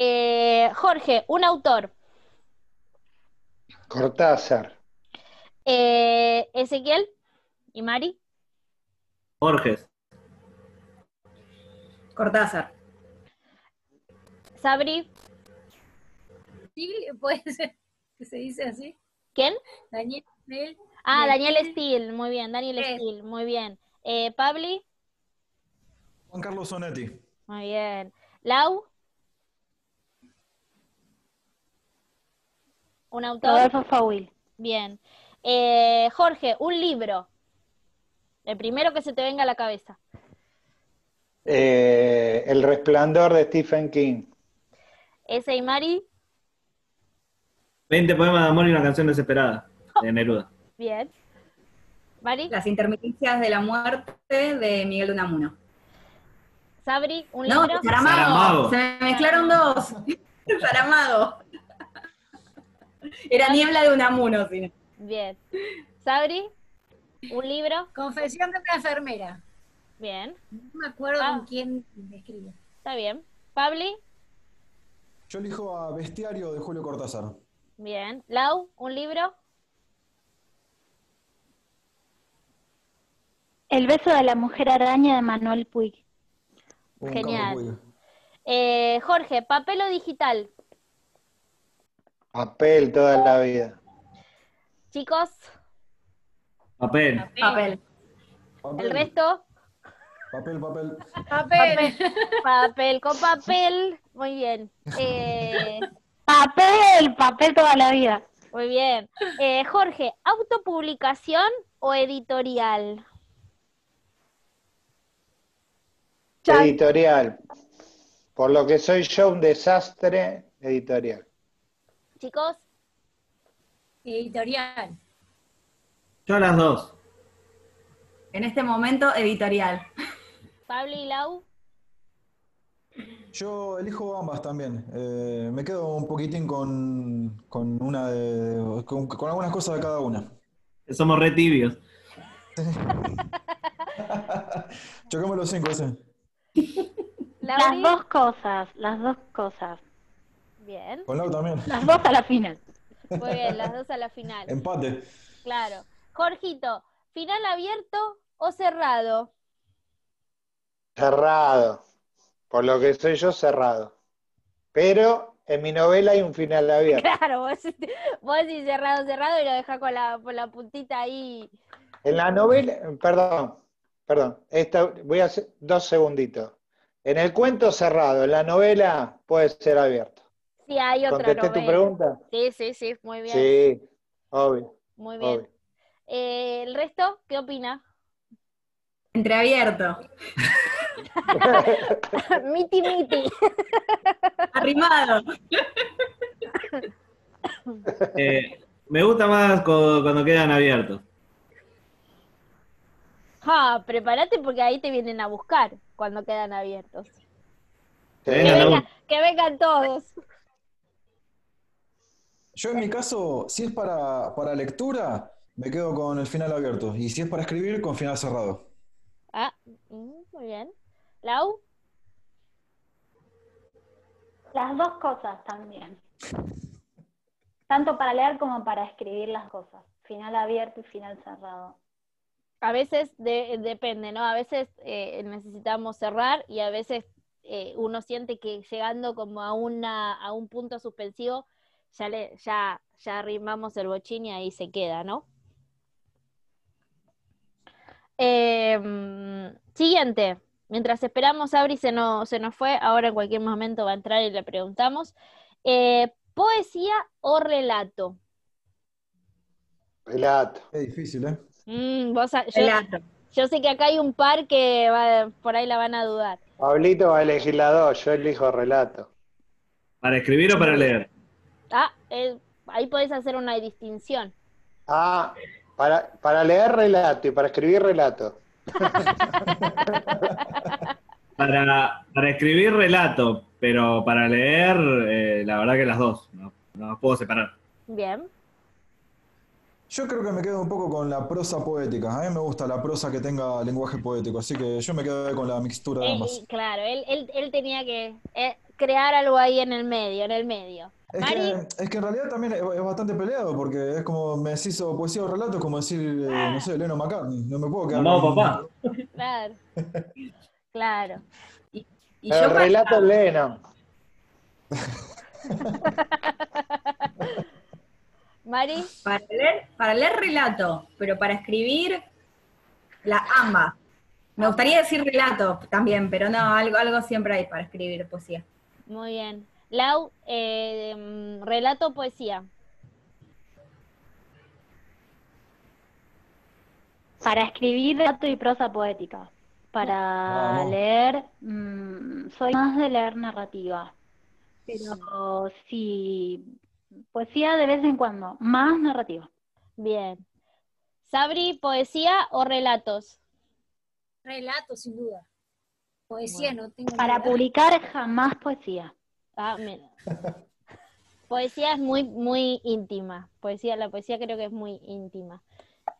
Eh, Jorge, un autor. Cortázar. Eh, Ezequiel y Mari. Borges. Cortázar. Sabri. Puede ser que se dice así. ¿Quién? Daniel Ah, Daniel Steele, muy bien, Daniel Steele, muy bien. Eh, Pabli. Juan Carlos Sonetti. Muy bien. Lau. ¿Un autor? Rodolfo Fauil. Bien. Eh, Jorge, un libro. El primero que se te venga a la cabeza. Eh, el resplandor de Stephen King. Ese y Mari. 20 poemas de amor y una canción desesperada, de Neruda. Bien. Mari. Las intermitencias de la muerte de Miguel Unamuno. Sabri, un No, libro. Saramago. Saramago. Se me mezclaron dos. Saramago. [LAUGHS] Era niebla de Unamuno, si no. Bien. Sabri, un libro. Confesión de una enfermera. Bien. No me acuerdo Ah. con quién me escribe. Está bien. Pabli. Yo elijo a Bestiario de Julio Cortázar. Bien. Lau, un libro. El beso de la mujer araña de Manuel Puig. Un Genial. Eh, Jorge, papel o digital. Papel toda la vida. Chicos, Papel. Papel. Papel, el resto. Papel, papel. Papel. Papel con papel. Muy bien. Eh, Papel, papel toda la vida. muy bien. Eh, Jorge, ¿autopublicación o editorial? Editorial. Por lo que soy yo, un desastre editorial. Chicos, Editorial. Yo las dos. En este momento, editorial. Pablo y Lau. Yo elijo ambas también. Eh, me quedo un poquitín con, con una de, con, con algunas cosas de cada una. Somos re tibios. [LAUGHS] Chocame los cinco, ese. Las dos cosas, las dos cosas. Bien. Con Lau también. Las dos a la final. Muy bien, las dos a la final. Empate. Claro. Jorgito, ¿final abierto o cerrado? Cerrado. Por lo que soy yo, cerrado. Pero en mi novela hay un final abierto. Claro, vos, vos decís cerrado, cerrado y lo dejás con la, con la puntita ahí. En la novela, perdón, perdón, esta, voy a hacer dos segunditos. En el cuento cerrado, en la novela puede ser abierto. Sí, hay otra ¿Contesté tu pregunta? Sí, sí, sí, muy bien. Sí, obvio, Muy bien. obvio. Eh, ¿El resto qué opina? Entreabierto. [LAUGHS] miti miti. Arrimado. Eh, me gusta más cu- cuando quedan abiertos. Ah, prepárate porque ahí te vienen a buscar cuando quedan abiertos. Que, venga- que vengan todos. Yo en mi caso, si es para, para lectura, me quedo con el final abierto. Y si es para escribir, con final cerrado. Ah, mm, muy bien. Lau, Las dos cosas también. Tanto para leer como para escribir las cosas. Final abierto y final cerrado. a veces de- depende, ¿no? A veces eh, necesitamos cerrar y a veces eh, uno siente que llegando como a una a un punto suspensivo ya le ya ya arrimamos el bochín y ahí se queda, ¿no? Em, siguiente. Mientras esperamos, Abri se nos, se nos fue. Ahora en cualquier momento va a entrar y le preguntamos. Eh, ¿Poesía o relato? Relato. Es difícil, ¿eh? Mm, vos yo, Relato. yo sé que acá hay un par que va- por ahí la van a dudar. Pablito va a elegir la dos, yo elijo relato. ¿Para escribir o para leer? Ah, eh, ahí podés hacer una distinción. Ah, para, para leer relato y para escribir relato. [LAUGHS] Para, para escribir relato, pero para leer, eh, la verdad que las dos. No, no las puedo separar. Bien. Yo creo que me quedo un poco con la prosa poética. A mí me gusta la prosa que tenga lenguaje poético, así que yo me quedo con la mixtura de Eh, ambas. claro, él, él, él tenía que eh, crear algo ahí en el medio, en el medio. Es que, es que en realidad también es, es bastante peleado, porque es como me decís o poesía o relato, es como decir, eh, no sé, Leno McCartney. No me puedo quedar Mamá o con- papá. claro. Claro. Y el yo relato para- es Lennon. [LAUGHS] Mari. Para leer, para leer relato, pero para escribir la ambas. Me gustaría decir relato también, pero no, algo, algo siempre hay para escribir poesía. Muy bien. Lau, eh, relato poesía. Para escribir relato y prosa poética. Para Vamos. leer, mm, soy más de leer narrativa. Pero sí, poesía de vez en cuando, más narrativa. Bien. Sabri, poesía o relatos. Relato, sin duda. Poesía no tengo Para nada. publicar jamás poesía. Poesía es muy, muy íntima. Poesía, la poesía creo que es muy íntima.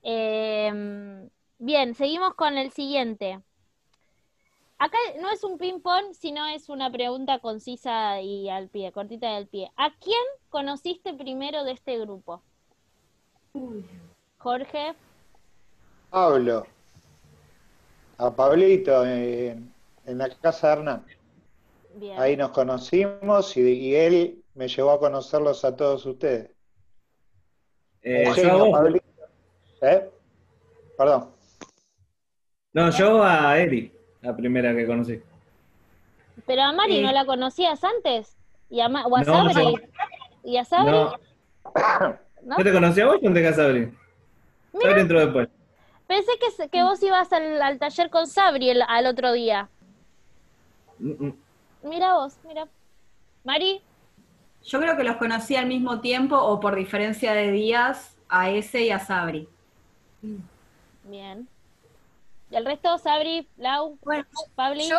Eh, bien, seguimos con el siguiente. Acá no es un ping-pong, sino es una pregunta concisa y al pie, cortita y al pie. ¿A quién conociste primero de este grupo? Jorge, Pablo. A Pablito en, en la casa de Hernán. Bien. Ahí nos conocimos y, y él me llevó a conocerlos a todos ustedes. Eh, yo a vos. Pablito. ¿Eh? Perdón. No, yo a Eri, la primera que conocí. Pero a Mari Sí. no la conocías antes. ¿Y a, Ma- o a No, no. Sabri? ¿Y a Sabri? No, ¿No? ¿yo te conocí a vos o te casé Sabri? Sabri entró después. Pensé que, que vos ibas al, al taller con Sabri el- al otro día. Mm, mm. Mira vos, mira. Mari, Yo creo que los conocí al mismo tiempo o por diferencia de días a ese y a Sabri. bien. ¿Y el resto, Sabri, Lau, Bueno, Pabli? yo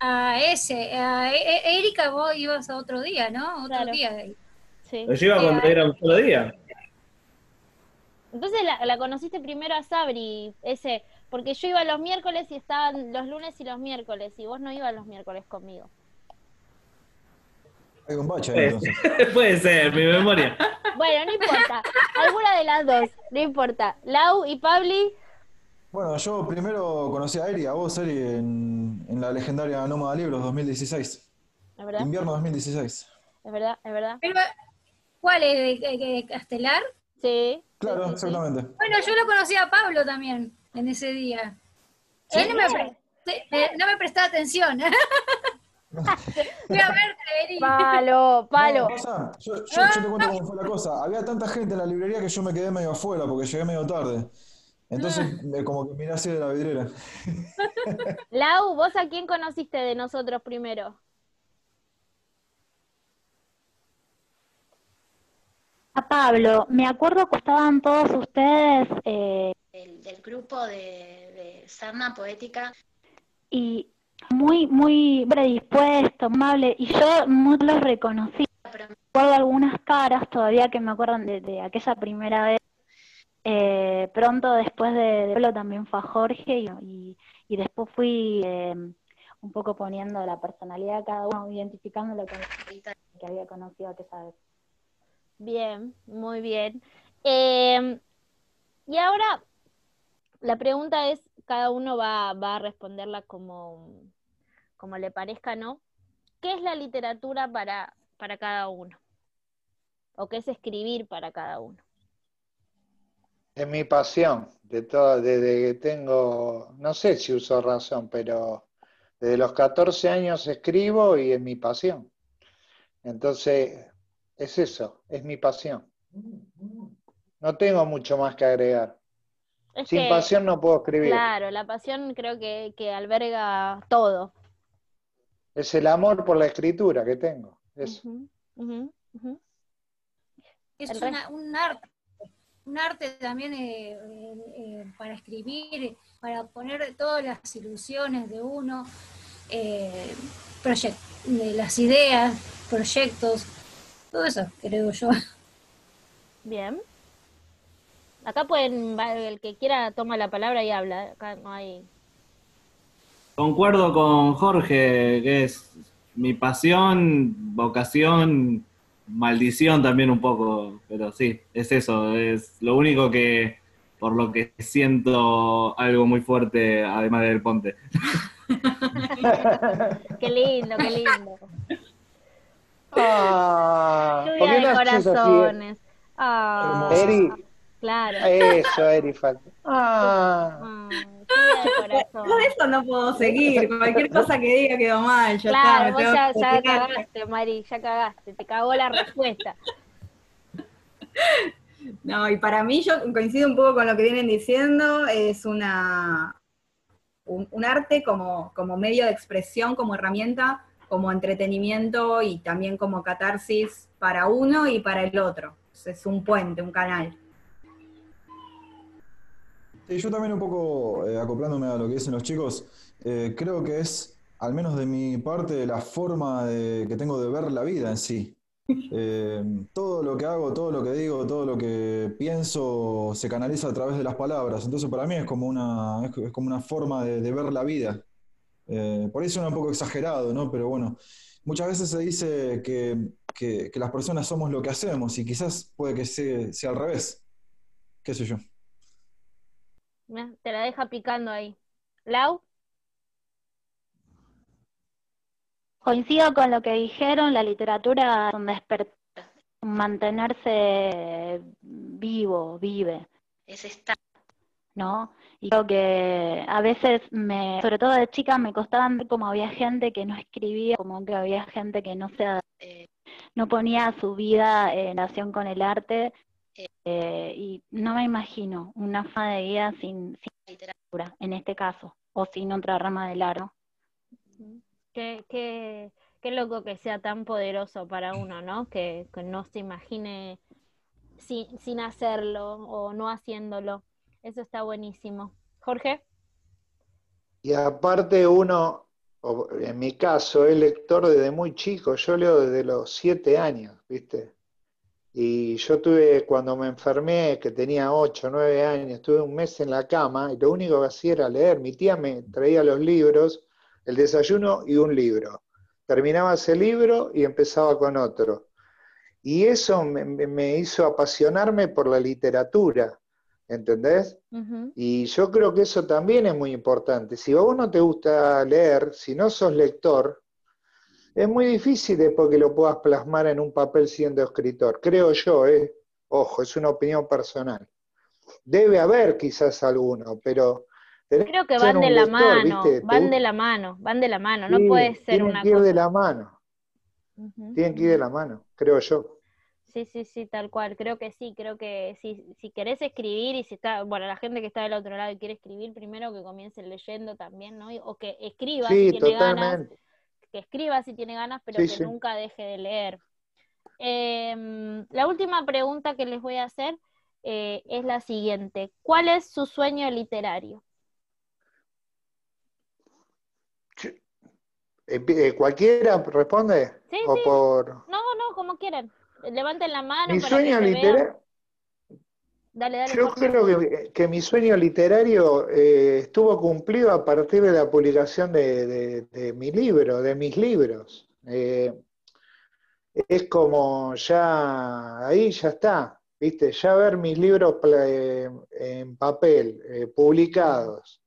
a, a ese, a E- E- Erika, vos ibas a otro día, ¿no? Otro Claro. día. Sí. Yo iba cuando era un solo día. Entonces la, la conociste primero a Sabri, ese, porque yo iba los miércoles y estaban los lunes y los miércoles, y vos no ibas los miércoles conmigo. Hay un bache ahí Puede, entonces. [LAUGHS] puede ser, mi memoria. Bueno, no importa. Alguna de las dos, no importa. Lau y Pabli, Bueno, yo primero conocí a Eri, a vos, Eri, en, en la legendaria Nómada Libros 2016. ¿es verdad? Invierno 2016. ¿Es verdad? ¿Es verdad? Pero, ¿Cuál es? ¿De- de- de Castelar? Sí. Claro, sí, sí, sí. exactamente. Bueno, yo lo conocí a Pablo también en ese día. Él no me, pre- eh, no me prestaba atención. [LAUGHS] Fui a verte, Eri. Palo, palo. No, yo, yo- yo te cuento cómo fue la cosa. Había tanta gente en la librería que yo me quedé medio afuera porque llegué medio tarde. Entonces, me- como que miré así de la vidriera. [LAUGHS] Lau, ¿vos a quién conociste de nosotros primero? A Pablo, me acuerdo que estaban todos ustedes eh, del, del grupo de, de Sarna Poética. y muy, muy predispuesto, amable, y yo no los reconocí. Pero Recuerdo algunas caras todavía que me acuerdan de, de aquella primera vez. Eh, pronto después de, de Pablo también fue a Jorge y, y, y después fui eh, un poco poniendo la personalidad de cada uno, identificándolo con el que había conocido aquella vez. Bien, muy bien. Eh, y ahora la pregunta es, cada uno va, va a responderla como, como le parezca, ¿no? ¿Qué es la literatura para, para cada uno? ¿O qué es escribir para cada uno? Es mi pasión, de todo, desde que tengo, no sé si uso razón, pero desde los 14 años escribo y es mi pasión. Entonces, es eso, es mi pasión. No tengo mucho más que agregar. Es Sin que, pasión no puedo escribir. claro, la pasión creo que, que alberga todo. Es el amor por la escritura que tengo. Eso. Es una- un arte, un arte también eh, eh, eh, para escribir, para poner todas las ilusiones de uno, eh, las ideas, proyectos, todo eso, creo yo. Bien. Acá pueden, el que quiera toma la palabra y habla. Acá no hay. Concuerdo con Jorge, que es mi pasión, vocación, maldición también un poco, pero sí, es eso, es lo único que por lo que siento algo muy fuerte además del ponte. [LAUGHS] Qué lindo, qué lindo. Ah, ¿por Lluvia de corazones. Ah, Eri, claro. eso, Eri, falta. Ah, Ah. Todo eso no puedo seguir. Cualquier [LAUGHS] cosa que diga quedó mal. Ya Claro, está, vos ya, cagaste, Mari, ya cagaste, te cagó la respuesta. [LAUGHS] No, y para mí, yo coincido un poco con lo que vienen diciendo, es una un, un arte como, como medio de expresión, como herramienta, como entretenimiento y también como catarsis para uno y para el otro. Es un puente, un canal. Sí, yo también un poco eh, acoplándome a lo que dicen los chicos, eh, creo que es, al menos de mi parte, la forma de- que tengo de ver la vida en sí. Eh, todo lo que hago, todo lo que digo, todo lo que pienso se canaliza a través de las palabras. Entonces para mí es como una, es, como una forma de, ver la vida. Eh, por ahí suena un poco exagerado, ¿no? Pero bueno, muchas veces se dice que, que- que las personas somos lo que hacemos y quizás puede que sea, sea al revés. ¿Qué sé yo? Te la deja picando ahí. Lau, Coincido con lo que dijeron, la literatura es un despertar, un mantenerse vivo, vive, Es estar. ¿no? Y creo que a veces, me, sobre todo de chica, me costaba ver cómo había gente que no escribía, como que había gente que no se, eh, no ponía su vida en relación con el arte, eh, y no me imagino una forma de vida sin, sin literatura, en este caso, o sin otra rama del arte. ¿no? qué, qué, qué loco que sea tan poderoso para uno, ¿no? Que, que no se imagine sin, sin hacerlo o no haciéndolo. Eso está buenísimo. Jorge, Y aparte uno, en mi caso, es lector desde muy chico, yo leo desde los siete años, ¿viste? Y yo tuve, cuando me enfermé, que tenía ocho, nueve años, estuve un mes en la cama y lo único que hacía era leer. Mi tía me traía los libros, el desayuno y un libro. Terminaba ese libro y empezaba con otro. Y eso me, me- hizo apasionarme por la literatura, ¿entendés? Y yo creo que eso también es muy importante. Si a vos no te gusta leer, si no sos lector, es muy difícil después que lo puedas plasmar en un papel siendo escritor. Creo yo, ¿eh? Ojo, es una opinión personal. Debe haber quizás alguno, pero Creo que van de la lector, mano, van de la mano, van de la mano, no Sí, puede ser tienen una que ir de la mano, tienen que ir de la mano, creo yo. Sí, sí, sí, tal cual. Creo que sí, creo que si, si querés escribir y si está, bueno, la gente que está del otro lado y quiere escribir, primero que comience leyendo también, ¿no? O que escriba si Sí, tiene ganas, totalmente. Que escriba si tiene ganas, pero Sí, que sí. nunca deje de leer. Em, la última pregunta que les voy a hacer eh, es la siguiente. ¿Cuál es su sueño literario? Eh, ¿Cualquiera responde? Sí, ¿O sí. por No, no, como quieran. Levanten la mano mi para sueño literario? Dale, dale, Yo Jorge. creo que, que mi sueño literario eh, estuvo cumplido a partir de la publicación de, de- de mi libro, de mis libros. Eh, es como ya, ahí ya está, ¿viste? Ya ver mis libros eh, en papel, eh, publicados,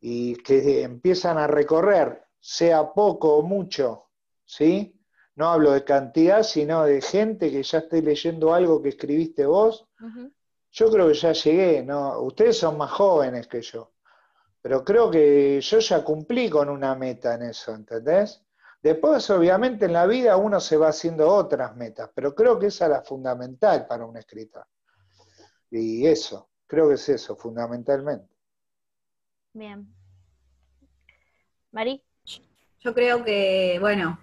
y que empiezan a recorrer, sea poco o mucho, ¿sí? No hablo de cantidad, sino de gente que ya esté leyendo algo que escribiste vos. Yo creo que ya llegué, ¿no? Ustedes son más jóvenes que yo, pero creo que yo ya cumplí con una meta en eso, ¿entendés? Después, obviamente, en la vida uno se va haciendo otras metas, pero creo que esa es la fundamental para un escritor. Y eso, creo que es eso, fundamentalmente. Bien. Mari. Yo creo que, bueno,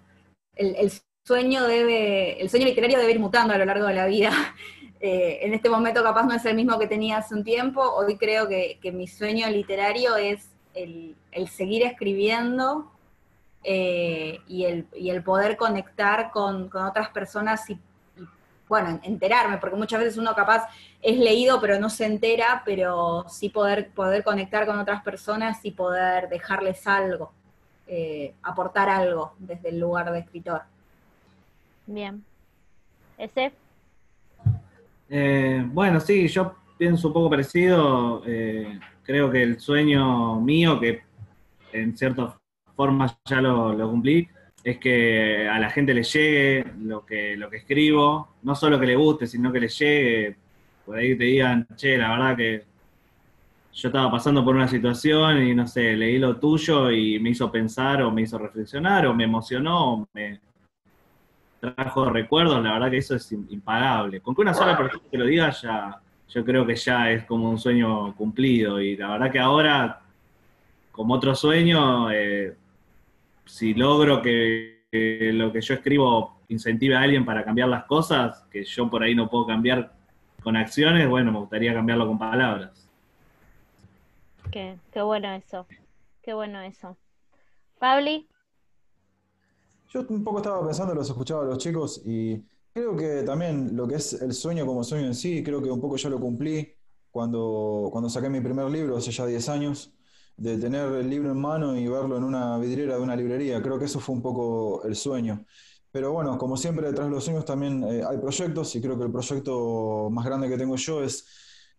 el, el sueño debe, el sueño literario debe ir mutando a lo largo de la vida. Eh, en este momento capaz no es el mismo que tenía hace un tiempo. Hoy creo que, que mi sueño literario es el, el seguir escribiendo eh, y, el, y el poder conectar con, con otras personas y, bueno, enterarme, porque muchas veces uno capaz es leído pero no se entera, pero sí poder, poder conectar con otras personas y poder dejarles algo eh, aportar algo desde el lugar de escritor. Bien. ¿Ese? Eh, bueno, sí, yo pienso un poco parecido. eh, creo que el sueño mío, que en cierta forma ya lo, cumplí, es que a la gente le llegue lo que, lo que escribo, no solo que le guste, sino que le llegue, por ahí te digan, che, la verdad que yo estaba pasando por una situación y no sé, leí lo tuyo y me hizo pensar o me hizo reflexionar o me emocionó o me trajo recuerdos, la verdad que eso es impagable. Con que una sola persona te lo diga ya, yo creo que ya es como un sueño cumplido y la verdad que ahora, como otro sueño, eh, si logro que, lo que yo escribo incentive a alguien para cambiar las cosas, que yo por ahí no puedo cambiar con acciones, bueno, me gustaría cambiarlo con palabras. Qué, qué bueno eso, qué bueno eso. Pabli. Yo un poco estaba pensando, los escuchaba a los chicos y creo que también lo que es el sueño como sueño en sí, creo que un poco yo lo cumplí cuando, cuando saqué mi primer libro hace ya 10 años de tener el libro en mano y verlo en una vidriera de una librería. Creo que eso fue un poco el sueño. Pero bueno, como siempre detrás de los sueños también eh, hay proyectos y creo que el proyecto más grande que tengo yo es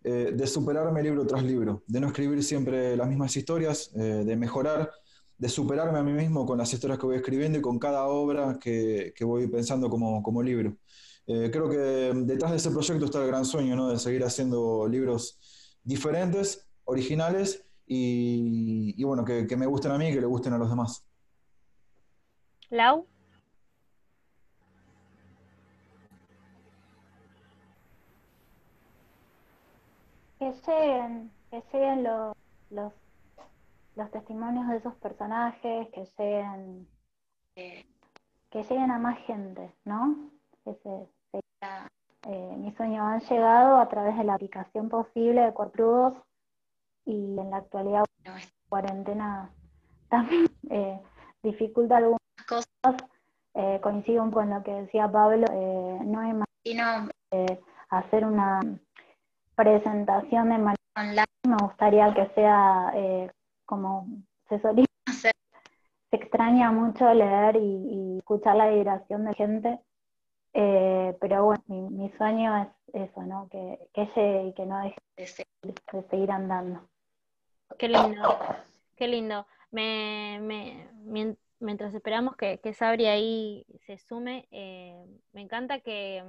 eh, de superarme libro tras libro, de no escribir siempre las mismas historias, eh, de mejorar, de superarme a mí mismo con las historias que voy escribiendo y con cada obra que, que voy pensando como, como libro. creo que detrás de ese proyecto está el gran sueño, ¿no? De seguir haciendo libros diferentes, originales y, bueno, que, me gusten a mí y que le gusten a los demás. Lau. Que lleguen, que lleguen los, los, los testimonios de esos personajes, que lleguen, que lleguen a más gente, ¿no? Ese eh, mi sueño. Han llegado a través de la aplicación posible de Cuartrudos y en la actualidad la cuarentena también [LAUGHS] eh, dificulta algunas cosas. Eh, coincido con lo que decía Pablo, eh, no imagino hacer una presentación de manera online, me gustaría que sea como se solía hacer. Se extraña mucho leer y, escuchar la vibración de gente, pero bueno, mi, sueño es eso, ¿no? Que, que llegue y que no deje de seguir andando. Qué lindo, qué lindo. Me, mientras esperamos que, que, Sabri ahí se sume, eh, me encanta que,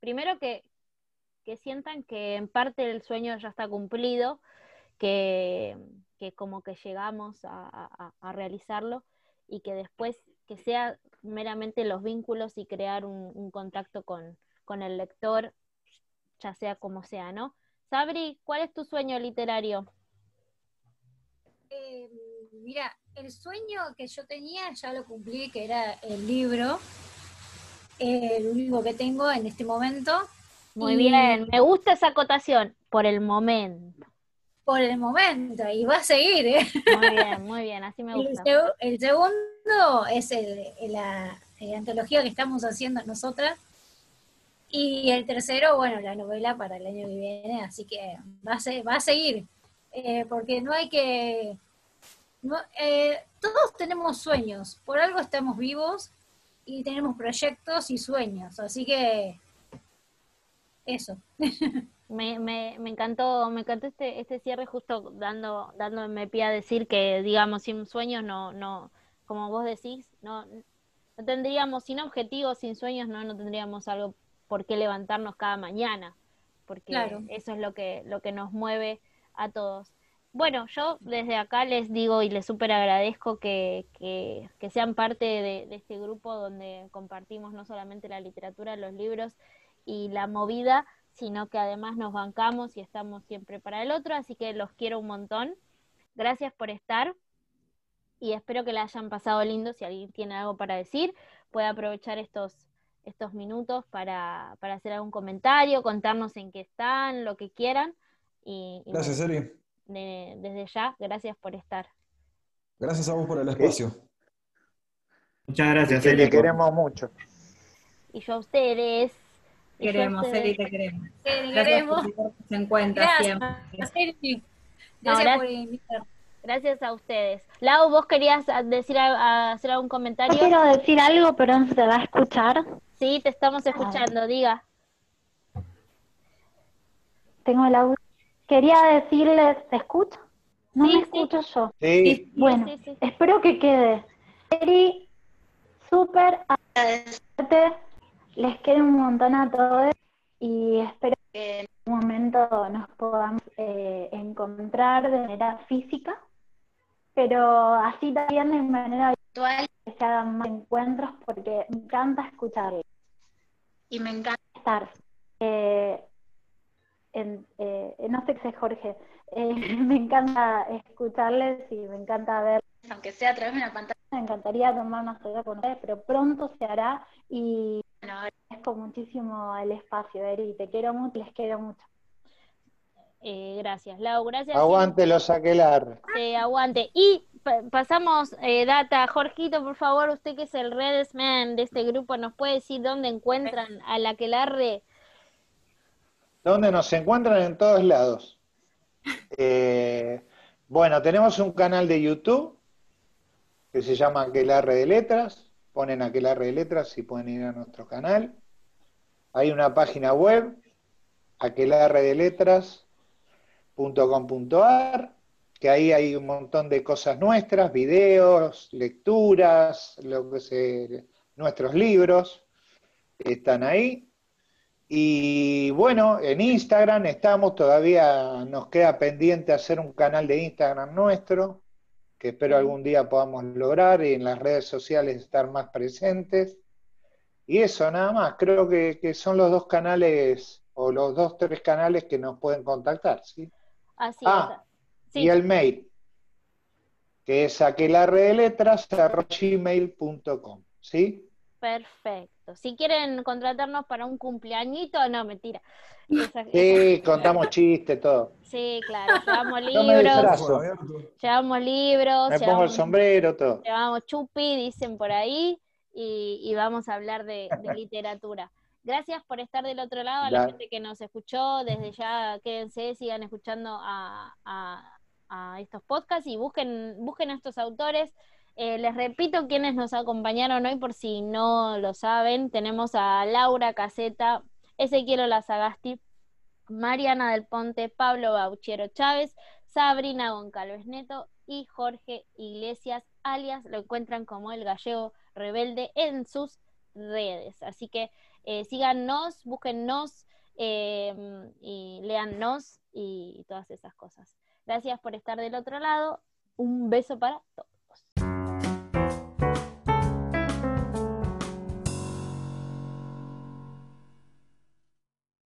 primero que, sientan que en parte el sueño ya está cumplido, que, como que llegamos a, realizarlo y que después que sea meramente los vínculos y crear un, contacto con, con el lector, ya sea como sea, ¿no? Sabri, ¿cuál es tu sueño literario? Eh, mira, el sueño que yo tenía ya lo cumplí, que era el libro, el único que tengo en este momento. Muy bien, me gusta esa acotación, por el momento. Por el momento, y va a seguir, ¿eh? Muy bien, muy bien, así me [LAUGHS] gusta. El, segundo es la, antología que estamos haciendo nosotras. Y el tercero, bueno, la novela para el año que viene, así que va a, va a seguir. Eh, porque no hay que... Eh, todos tenemos sueños, por algo estamos vivos y tenemos proyectos y sueños, así que eso. [LAUGHS] Me, me, me, encantó, me encantó este, este cierre justo dando, dándome pie a decir que, digamos, sin sueños no, no, como vos decís, no, no tendríamos, sin objetivos, sin sueños, no, no tendríamos algo por qué levantarnos cada mañana, porque eso es lo que, lo que nos mueve a todos. Bueno, yo desde acá les digo y les súper agradezco que, que, sean parte de, este grupo donde compartimos no solamente la literatura, los libros y la movida, sino que además nos bancamos y estamos siempre para el otro, así que los quiero un montón. Gracias por estar y espero que la hayan pasado lindo. Si alguien tiene algo para decir, puede aprovechar estos, estos minutos para, para hacer algún comentario, contarnos en qué están, lo que quieran. Y, Gracias, Eri. desde ya, gracias por estar. Gracias a vos por el espacio. Muchas gracias, Eri. Te queremos mucho. Y yo a ustedes. Queremos, Eri, te queremos. Te queremos. se encuentra siempre. Gracias, por invitar. Gracias a ustedes. Lau, ¿vos querías decir hacer algún comentario? quiero decir algo, pero no se va a escuchar. Sí, te estamos escuchando, diga. Tengo el audio. Quería decirles, ¿se escucha? No me escucho yo. Sí. Bueno, espero que quede. Eri, súper agradecerte. Les quiero un montón a todos y espero que en un momento nos podamos eh, encontrar de manera física, pero así también de manera virtual que se hagan más encuentros porque me encanta escucharles. Y me encanta estar. Eh, eh, no sé qué es Jorge, [LAUGHS] me encanta escucharles y me encanta ver. Aunque sea a través de una pantalla. Me encantaría tomar una cerveza con ustedes, pero pronto se hará y bueno, agradezco muchísimo el espacio, Eri, te quiero mucho, les quiero mucho. Eh, gracias, Lau, gracias. Aguante los aquelar. Sí, aguante. Y pasamos eh, data. Jorgito, por favor, usted que es el redesman de este grupo, ¿nos puede decir dónde encuentran al aquelarre? ¿Dónde nos encuentran? En todos lados. Eh, bueno, tenemos un canal de YouTube que se llama Aquelarre de Letras. Ponen Aquelarre de Letras y pueden ir a nuestro canal. Hay una página web, aquelarredeletras.com.ar, que ahí hay un montón de cosas nuestras, videos, lecturas, lo que se, nuestros libros están ahí. Y bueno, en Instagram estamos, todavía nos queda pendiente hacer un canal de Instagram nuestro, que espero algún día podamos lograr y en las redes sociales estar más presentes. Y eso nada más, creo que, son los dos canales o los dos, tres canales que nos pueden contactar, ¿sí? Así ah, Y el mail, que es aquelarredeletras.gmail.com, ¿sí? Perfecto. Si quieren contratarnos para un cumpleañito, no, mentira. sí, contamos chistes, todo. Sí, claro, llevamos [LAUGHS] libros. Llevamos libros. Me pongo el sombrero, todo. Llevamos chupi, dicen por ahí, y, vamos a hablar de, literatura. Gracias por estar del otro lado, a la, gente que nos escuchó. Desde ya, quédense, sigan escuchando a, a estos podcasts y busquen, busquen a estos autores. Eh, les repito quienes nos acompañaron hoy, por si no lo saben. Tenemos a Laura Caseta, Ezequiel Lazagasti, Mariana del Ponte, Pablo Bauchero Chávez, Sabrina Goncalves Neto y Jorge Iglesias, alias lo encuentran como el gallego rebelde en sus redes. Así que eh, síganos, búsquennos eh, y léannos y todas esas cosas. Gracias por estar del otro lado. Un beso para todos.